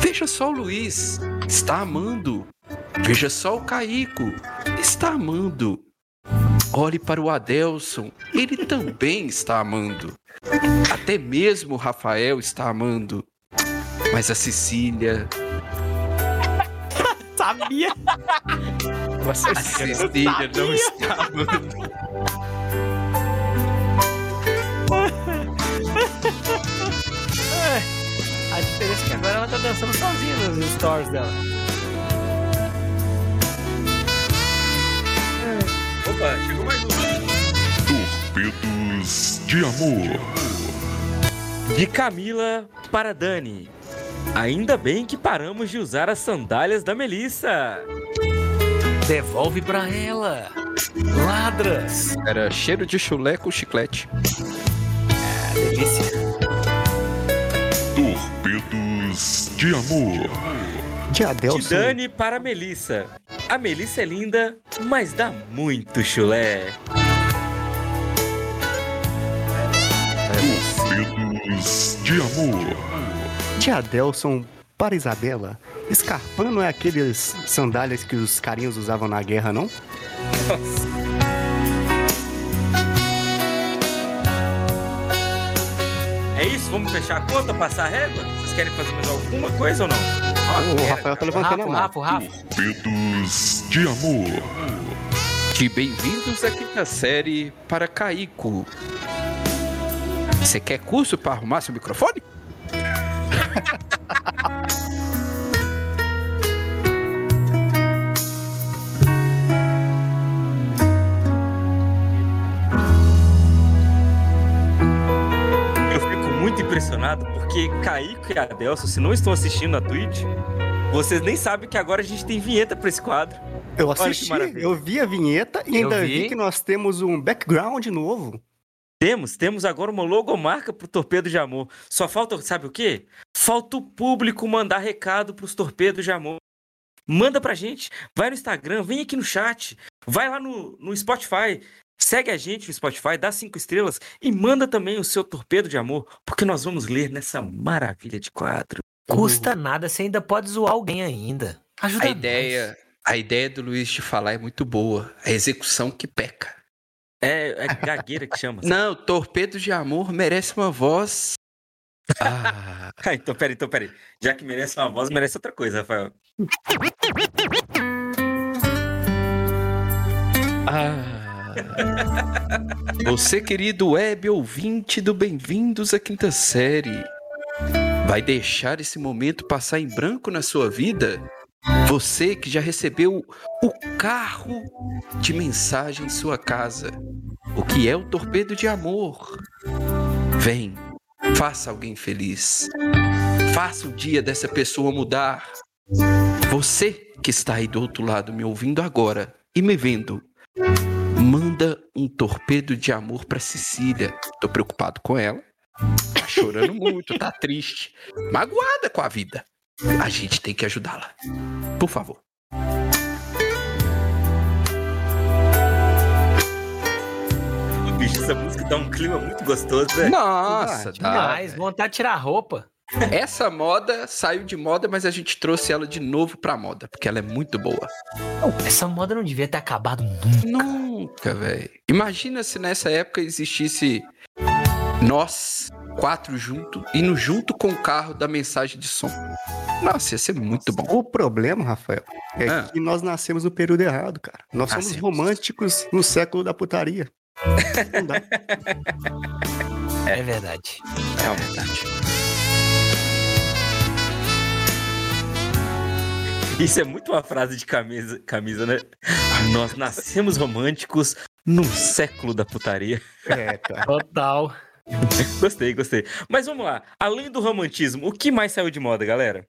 Veja só o Luiz, está amando. Veja só o Caico, está amando. Olhe para o Adelson, ele também está amando. Até mesmo o Rafael está amando. Mas a Cecília, sabia. A Cecília não estava. A dançando sozinha nos stories dela. Opa, chegou mais um. Torpedos de amor. De Camila para Dani. Ainda bem que paramos de usar as sandálias da Melissa. Devolve pra ela. Ladras. Era cheiro de chulé com chiclete. Delícia. De amor. De De Adelson. Dani para Melissa. A Melissa é linda, mas dá muito chulé. De amor. De Adelson para Isabela. Escarpão não é aqueles sandálias que os carinhos usavam na guerra, não? É isso? Vamos fechar a conta, passar a régua? Querem fazer mais alguma coisa ou não? o Rafael tá levantando a Rafa, mão. Rafa, Rafa. Torpedos de amor. De bem-vindos à quinta série para Caico. Você quer curso para arrumar seu microfone? impressionado porque Kaique e Adelson, se não estão assistindo na Twitch, vocês nem sabem que agora a gente tem vinheta pra esse quadro. Eu assisti, eu vi a vinheta e Eu ainda vi. vi que nós temos um background novo. Temos, temos agora uma logomarca pro Torpedo de Amor. Só falta, sabe o quê? Falta o público mandar recado pros Torpedos de Amor. Manda pra gente, vai no Instagram, vem aqui no chat, vai lá no, no Spotify, segue a gente no Spotify, dá cinco estrelas e manda também o seu Torpedo de Amor, porque nós vamos ler nessa maravilha de quadro. Custa nada, você ainda pode zoar alguém ainda. Ajuda A ideia, a ideia do Luiz de falar é muito boa. A execução que peca. É, é gagueira que chama. Não, Torpedo de Amor merece uma voz. Ah, Ah, então, peraí, então, peraí. Já que merece uma voz, merece outra coisa, Rafael. ah. Você, querido web ouvinte do Bem-vindos à Quinta Série, vai deixar esse momento passar em branco na sua vida? Você que já recebeu o carro de mensagem em sua casa. O que é o torpedo de amor? Vem, faça alguém feliz. Faça o dia dessa pessoa mudar. Você que está aí do outro lado me ouvindo agora e me vendo, manda um torpedo de amor pra Cecília. Tô preocupado com ela. Tá chorando muito, tá triste, magoada com a vida. A gente tem que ajudá-la. Por favor. Bicho, essa música dá um clima muito gostoso, né? Nossa, Ah, tá. Demais, vontade de tirar a roupa. Essa moda saiu de moda, mas a gente trouxe ela de novo pra moda, porque ela é muito boa. Essa moda não devia ter acabado nunca. Nunca, velho. Imagina se nessa época existisse nós quatro junto, indo junto com o carro da mensagem de som. Nossa, ia ser muito bom. O problema, Rafael, é Ah. que nós nascemos no período errado, cara. Nós somos Nascemos. românticos no século da putaria. Não dá. É verdade. É verdade. Isso é muito uma frase de camisa, camisa né? Nós nascemos românticos num século da putaria. É, cara. Total. Gostei, gostei. Mas vamos lá. Além do romantismo, o que mais saiu de moda, galera?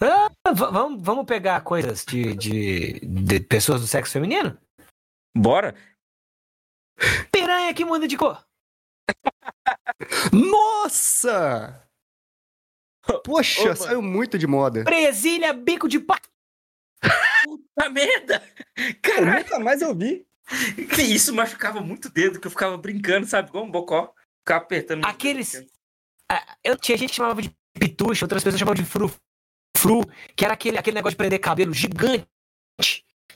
Ah, vamos, vamos pegar coisas de, de, de pessoas do sexo feminino? Bora? Piranha que muda de cor. Nossa! Poxa, Ô, saiu muito de moda. Presilha, bico de pá. Puta merda! Eu Caralho, nunca mais ouvi. que isso machucava muito o dedo, que eu ficava brincando, sabe? Igual um bocó. Ficava apertando. Aqueles. Ah, Eu tinha gente que chamava de pitucha, outras pessoas chamavam de fru. Fru, que era aquele, aquele negócio de prender cabelo gigante.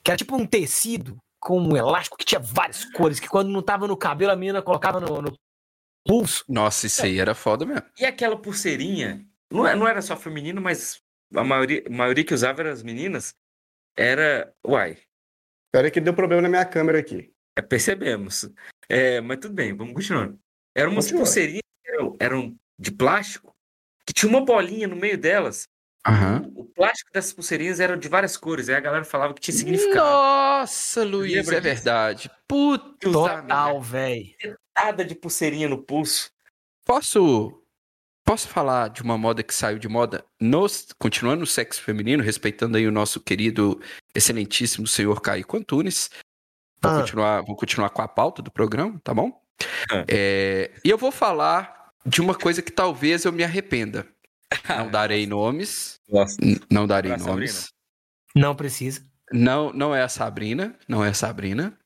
Que era tipo um tecido com um elástico que tinha várias cores, que quando não tava no cabelo, a menina colocava no, no pulso. Nossa, isso aí era foda mesmo. E aquela pulseirinha, não, é- não era só feminino, mas a maioria, a maioria que usava eram as meninas, era. Uai, Pera que deu problema na minha câmera aqui. é, percebemos. É, mas tudo bem, vamos continuando. Eram umas Continua. pulseirinhas que eram, eram de plástico, que tinha uma bolinha no meio delas. Aham. O plástico dessas pulseirinhas era de várias cores. Aí a galera falava que tinha significado. Nossa, Luiz, Lembra é disso? verdade. Puta. Usava Total, velho. nada de pulseirinha no pulso. Posso posso falar de uma moda que saiu de moda nos, continuando no sexo feminino, respeitando aí o nosso querido, excelentíssimo senhor Caio Antunes. Vou, Ah. continuar, vou continuar com a pauta do programa, tá bom? Ah. É, e eu vou falar de uma coisa que talvez eu me arrependa. Não darei nomes. Nossa. Não darei nomes. Não precisa. Não, não é a Sabrina, não é a Sabrina.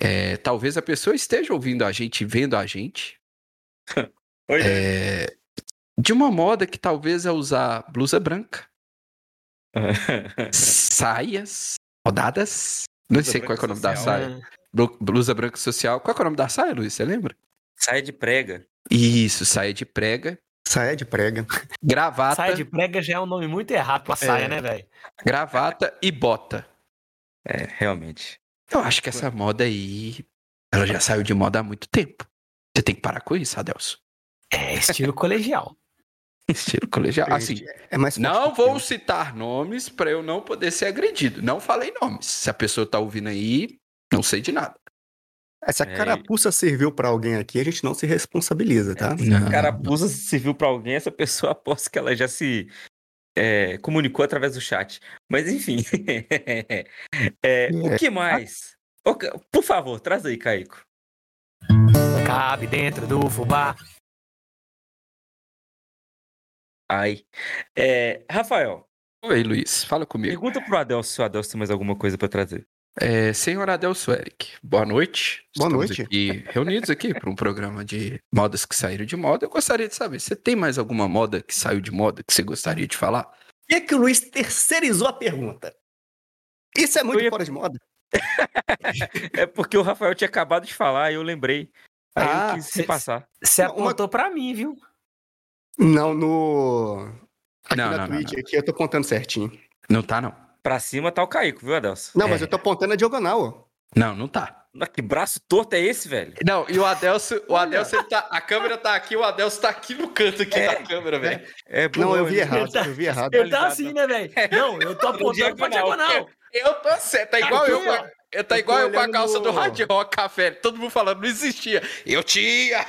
É, talvez a pessoa esteja ouvindo a gente, vendo a gente. Oi, É, de uma moda que talvez é usar blusa branca, saias rodadas. Não Blusa sei qual é, é o nome da branca saia. Blu- Blusa branca social. Qual é, é o nome da saia, Luiz? Você lembra? Saia de prega. Isso, saia de prega, Saia de prega. gravata, Saia de prega já é um nome muito errado pra saia, É. né, velho? gravata e bota. É, realmente. Eu acho que essa moda aí, ela já saiu de moda há muito tempo. Você tem que parar com isso, Adelso. É estilo colegial. Estilo colegial. Assim, é mais Não vou citar nomes para eu não poder ser agredido. Não falei nomes. Se a pessoa tá ouvindo aí, não sei de nada. Se a É, carapuça serviu pra alguém aqui, a gente não se responsabiliza, tá? Não, Carapuça serviu pra alguém, essa pessoa aposto que ela já se é, comunicou através do chat. Mas enfim. É, O que mais? Por favor, traz aí, Caico. Cabe dentro do fubá. Ai. É, Rafael, Oi, Luiz. Fala comigo. pergunta pro Adelso se o Adelso tem mais alguma coisa pra trazer. É, senhor Adelso Eric, boa noite. Boa Estamos noite. Aqui, reunidos aqui para um programa de modas que saíram de moda. Eu gostaria de saber, você tem mais alguma moda que saiu de moda que você gostaria de falar? E é que o Luiz terceirizou a pergunta. Isso é muito ia- fora de moda. É porque o Rafael tinha acabado de falar e eu lembrei. Aí Ah, eu quis se passar. Você Não, uma- apontou pra mim, viu? Não, no. Aqui Não, na não, não, Twitch, aqui eu tô apontando certinho. Não tá, não. Pra cima tá o Caico, viu, Adelso? Não, mas É. eu tô apontando a diagonal, ó. Não, não tá. Que braço torto é esse, velho? Não, e o Adelso, o Adelso, ele tá, a câmera tá aqui, o Adelso tá aqui no canto aqui da câmera, velho. É Não, bom, eu vi ele- errado, tá- eu vi errado. Ele tá assim, né, velho? Não, eu tô apontando pra diagonal. diagonal. Eu tô certo, tá igual Aqui, eu, ó. a- eu tá Eu igual eu com a calça do no- Hard Rock Café, todo mundo falando, não existia. Eu tinha.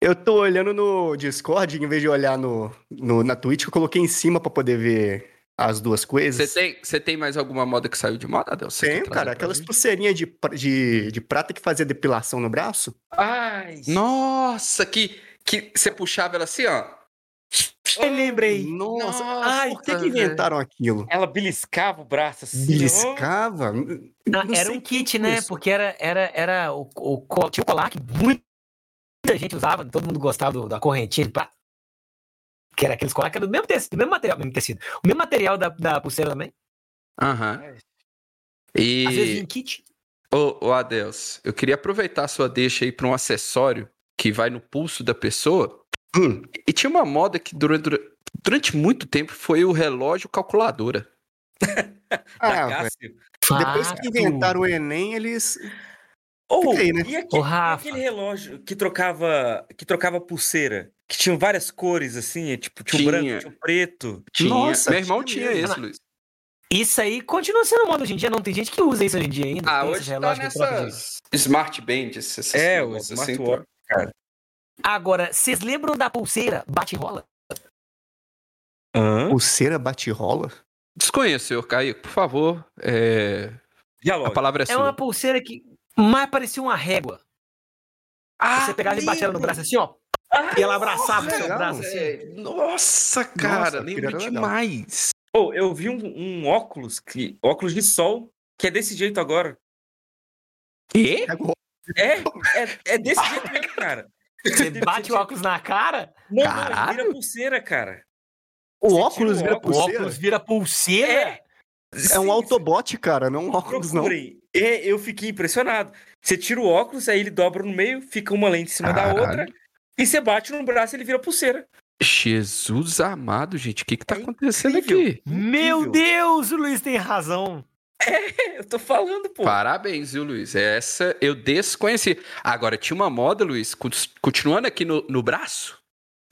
Eu tô olhando no Discord, em vez de olhar no, no- na Twitch, eu coloquei em cima pra poder ver as duas Você coisas. tem, você tem mais alguma moda que saiu de moda, Tenho, trazer cara, aquelas pulseirinhas de, de, de prata que fazia depilação no braço. Ai, Nossa, que, que você puxava ela assim, ó. Eu lembrei. Nossa, Nossa, ai, por que, que inventaram aquilo? ela beliscava o braço assim. Beliscava? Não, Não era um kit, é né? isso. Porque era, era, era o, o, co- tinha o colar que muita gente usava, todo mundo gostava do- da correntinha de prata. Que era aqueles colar que era do mesmo tecido, do mesmo material, mesmo tecido. O mesmo material da, da pulseira também. Aham. Às vezes E, em kit. ô, ô Adelso, eu queria aproveitar a sua deixa aí pra um acessório que vai no pulso da pessoa. Hum, E tinha uma moda que durante, durante muito tempo foi o relógio calculadora. Ah, depois que inventaram o Enem, eles. Ou, aí, né? e, aquele, e aquele relógio que trocava, que trocava pulseira? Que tinha várias cores, assim, tipo, tinha, o branco, tinha o preto. Tinha. Nossa, Meu irmão tinha tinha mesmo. esse, Luiz. Isso aí continua sendo moda hoje em dia, não tem gente que usa isso hoje em dia ainda. Ah, hoje esses tá nessas Smart Bands. Essas É, o negócios assim, smartwatch. Agora, vocês lembram da pulseira bate-rola? Hã? Pulseira bate-rola? Desconheço, senhor Caio, por favor. é, A palavra é É sua. uma pulseira que mais parecia uma régua. Ah, Você pegava e batia ela no braço assim, ó. E ela abraçava o seu legal. braço assim. É, Nossa, cara, aquilo lembro demais. Ô, eu vi um, um óculos, que, óculos de sol, que é desse jeito agora. E? É, é, é desse jeito mesmo, cara. Você bate o óculos na cara, Não, não, Caralho. vira pulseira, cara. O óculos o vira óculos, o pulseira? óculos vira pulseira. É. É um Sim, Autobot, cara, não um óculos, não. É, eu fiquei impressionado. Você tira o óculos, aí ele dobra no meio, fica uma lente em cima da Caralho. outra, e você bate no braço e ele vira pulseira. Jesus amado, gente. O que que tá É acontecendo incrível. aqui? Meu Incrível. Deus, o Luiz tem razão. Eu tô falando, pô. Parabéns, viu, Luiz? Essa eu desconheci. Agora, tinha uma moda, Luiz, con- continuando aqui no, no braço,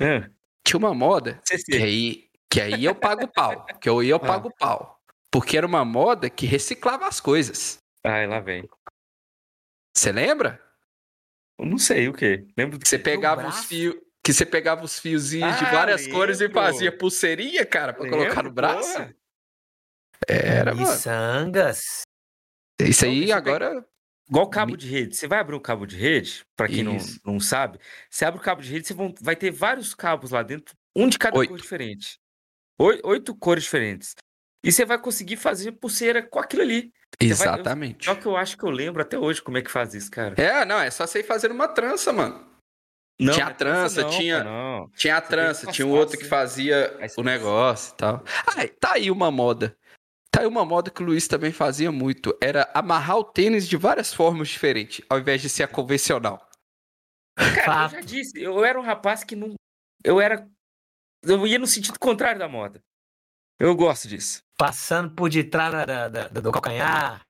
É. tinha uma moda que aí, que aí eu pago pau. Que aí eu Ah. pago pau. Porque era uma moda que reciclava as coisas. Ai, lá vem. Você lembra? Eu não sei o quê. Lembro do Que você pegava os fios. Que você pegava os fiozinhos de Ah, várias cores e lembro. fazia pulseirinha, cara, pra colocar no Lembro, braço. porra. Era, mano. Miçangas. Isso Então, aí agora. Igual cabo de rede. Você vai abrir um cabo de rede, pra quem não, Isso. não sabe, você abre o cabo de rede, você vão- vai ter vários cabos lá dentro, um de cada cor Oito. diferente. Oi- Oito cores diferentes. E você vai conseguir fazer pulseira com aquilo ali. Você vai- eu- Exatamente. Só que eu acho que eu lembro até hoje como é que faz isso, cara. É, não, é só você ir fazendo uma trança, mano. Não, tinha não é a trança, não, tinha- Não. Tinha a trança, tinha um outro que assim. fazia o negócio e tal. Ah, tá aí uma moda. Tá aí uma moda que o Luiz também fazia muito. Era amarrar o tênis de várias formas diferentes, ao invés de ser a convencional. Cara, eu já disse, eu era um rapaz que não. Eu era. Eu ia no sentido contrário da moda. Eu gosto disso. Passando por detrás da, da- da- do calcanhar.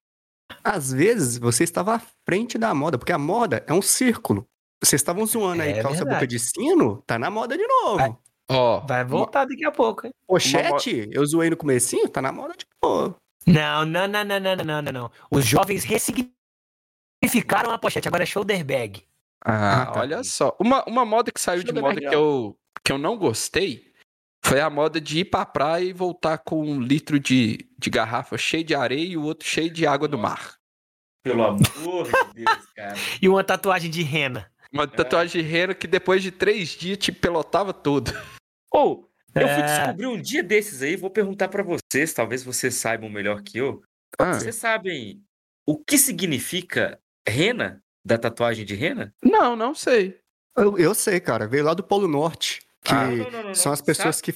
Às vezes você estava à frente da moda, porque a moda é um círculo. Vocês estavam zoando aí É calça boca verdade. de sino, tá na moda de novo. Ó, Vai voltar daqui a pouco, hein? Pochete, eu zoei no comecinho, tá na moda de novo. Não, não, não, não, não, não, não, não. Os jovens ressignificaram a pochete, agora é shoulder bag. Ah, Ah, tá. olha só. Uma, uma moda que saiu de Shoulder moda bag, que eu, que eu não gostei foi a moda de ir pra praia e voltar com um litro de, de garrafa cheio de areia e o outro cheio de água do mar. Pelo amor de Deus, cara. E uma tatuagem de rena. Uma tatuagem de rena que depois de três dias te pelotava todo. Ou, eu fui É. descobrir um dia desses aí, vou perguntar pra vocês, talvez vocês saibam melhor que eu. Ah, Vocês sabem o que significa rena? Da tatuagem de rena? não, não sei. Eu, eu sei, cara, veio lá do Polo Norte, que Ah. Não, não, não, são as pessoas que...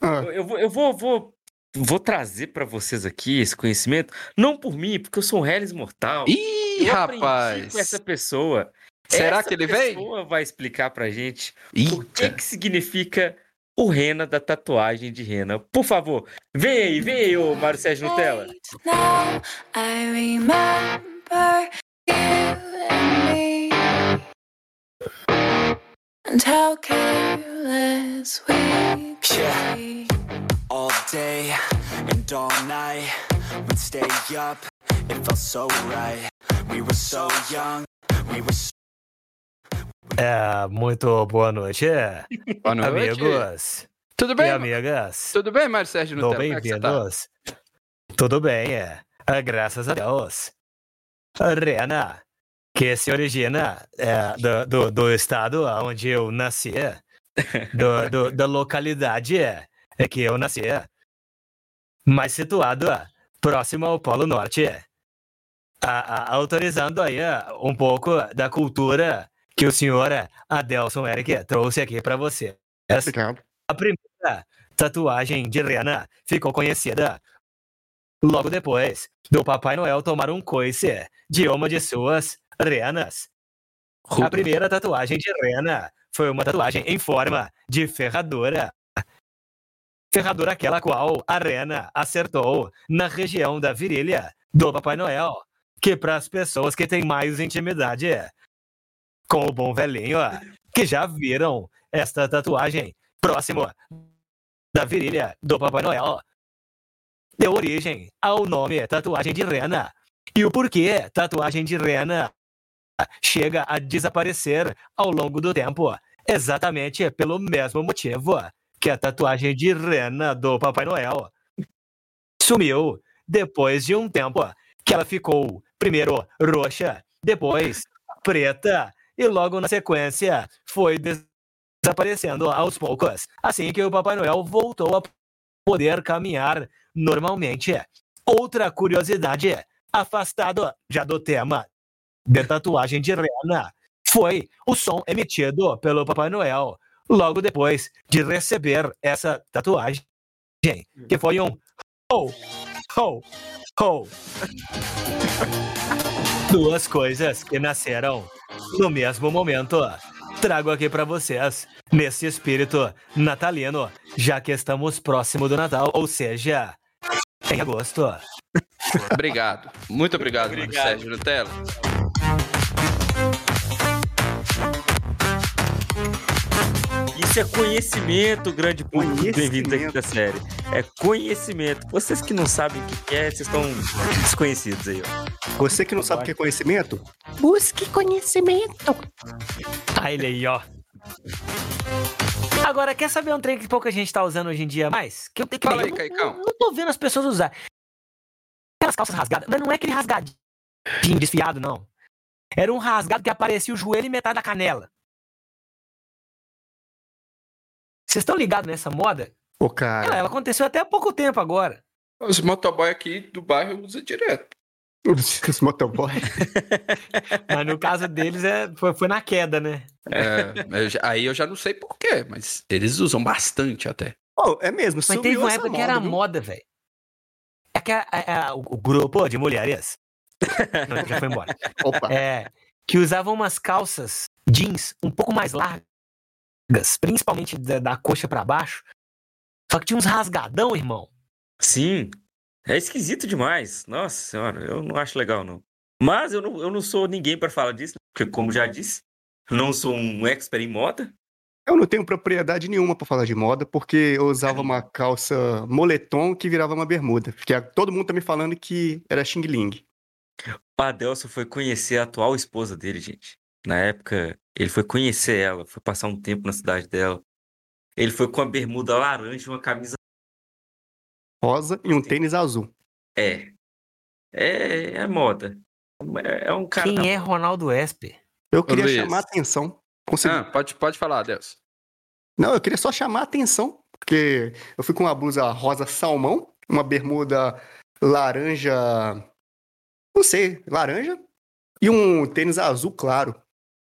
Ah, Eu, eu vou, eu vou, vou, vou trazer pra vocês aqui esse conhecimento, não por mim, porque eu sou um Hellis mortal. Ih, eu aprendi rapaz. com essa pessoa. Será Essa que ele vem? pessoa vai explicar pra gente o que, Eita. que significa o rena da tatuagem de rena. Por favor, vem aí, vem aí, ô Mário Sérgio Nutella. Now I remember you and and how careless we Yeah. be. all day and all night. We'd stay up, it felt so right. We were so young, we were so É, muito boa noite, Boa noite. amigos Tudo e bem? amigas. Tudo bem, Mário Sérgio Nutella? Como é tá? bem-vindos. Tudo bem, é. Ah, Graças a Deus. Rena, que se origina é, do, do, do estado onde eu nasci, do, do- da localidade é, que eu nasci, mas situado próximo ao Polo Norte. A- a- autorizando aí é, um pouco da cultura que o senhor Adelson Eric trouxe aqui para você. obrigado. A primeira tatuagem de Rena ficou conhecida logo depois do Papai Noel tomar um coice de uma de suas renas. A primeira tatuagem de Rena foi uma tatuagem em forma de ferradura. Ferradura aquela qual a Rena acertou na região da virilha do Papai Noel, que para as pessoas que têm mais intimidade com o bom velhinho, que já viram esta tatuagem próximo da virilha do Papai Noel, deu origem ao nome tatuagem de rena. E o porquê tatuagem de rena chega a desaparecer ao longo do tempo, exatamente pelo mesmo motivo que a tatuagem de rena do Papai Noel sumiu depois de um tempo que ela ficou primeiro roxa, depois preta e logo na sequência foi des- desaparecendo aos poucos, assim que o Papai Noel voltou a poder caminhar normalmente. Outra curiosidade, afastado já do tema de tatuagem de rena, foi o som emitido pelo Papai Noel logo depois de receber essa tatuagem, que foi um ho, ho, ho. Duas coisas que nasceram no mesmo momento. trago aqui pra vocês, nesse espírito natalino, já que estamos próximo do Natal, ou seja, em agosto. Obrigado. Muito obrigado, mano, Obrigado. Sérgio Nutella. Isso é conhecimento, grande público. Bem-vindos aqui da série. É conhecimento. Vocês que não sabem o que é, vocês estão desconhecidos aí, ó. Você que não sabe o que é conhecimento, Busque conhecimento. Ah, ele aí, ó. Agora, quer saber um trem que pouca gente tá usando hoje em dia mais? Que eu tenho que Fala aí, não- Caicão. Não, não tô vendo as pessoas usar. Aquelas calças rasgadas. Mas não é aquele rasgadinho desfiado, não. Era um rasgado que aparecia o joelho e metade da canela. Vocês estão ligados nessa moda? ô Ela, cara, ela aconteceu até há pouco tempo agora. Os motoboy aqui do bairro usam direto. os motoboy. Mas no caso deles é, foi, foi na queda, né? É, eu já- aí eu já não sei porquê, mas eles usam bastante até. Oh, é mesmo, Mas teve uma época que era viu? moda, velho. É que a- a- a- o, o grupo de mulheres. Não, já foi embora. Opa, É, que usavam umas calças jeans um pouco mais largas, principalmente da, da coxa pra baixo. Só que tinha uns rasgadão, irmão. Sim. É esquisito demais. Nossa senhora, eu não acho legal, não. Mas eu não, eu não sou ninguém pra falar disso, porque, como já disse, não sou um expert em moda. eu não tenho propriedade nenhuma pra falar de moda, porque eu usava uma calça moletom que virava uma bermuda. Porque a- todo mundo tá me falando que era Xing Ling. O Adelson foi conhecer a atual esposa dele, gente. Na época, ele foi conhecer ela, foi passar um tempo na cidade dela. Ele foi com a bermuda laranja e uma camisa. Rosa e um tênis azul. É. É, é moda. É, é um cara. Quem é Ronaldo Esper? Eu queria Luiz. chamar a atenção. Consegui. Ah, pode, pode falar, Deus. Não, eu queria só chamar a atenção, porque eu fui com uma blusa rosa salmão, uma bermuda laranja. Não sei, laranja, e um tênis azul claro.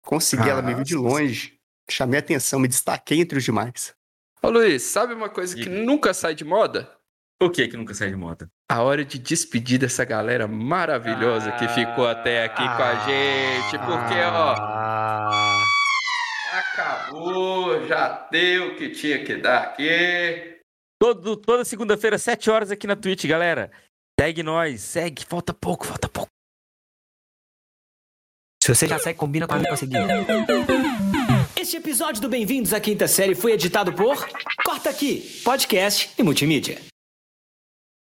Consegui, ela me viu de longe. Chamei a atenção, me destaquei entre os demais. Ô Luiz, sabe uma coisa que Diga. nunca sai de moda? O que que nunca sai de moda? A hora de despedir dessa galera maravilhosa que ficou até aqui com a gente. Porque, ó, Ah, acabou, já deu o que tinha que dar aqui. Todo, toda segunda-feira, 7 horas aqui na Twitch, galera. Segue nós, segue. Falta pouco, falta pouco. Se você já segue, combina com a seguir. Este episódio do Bem-vindos à Quinta Série foi editado por Corta Aqui, podcast e multimídia.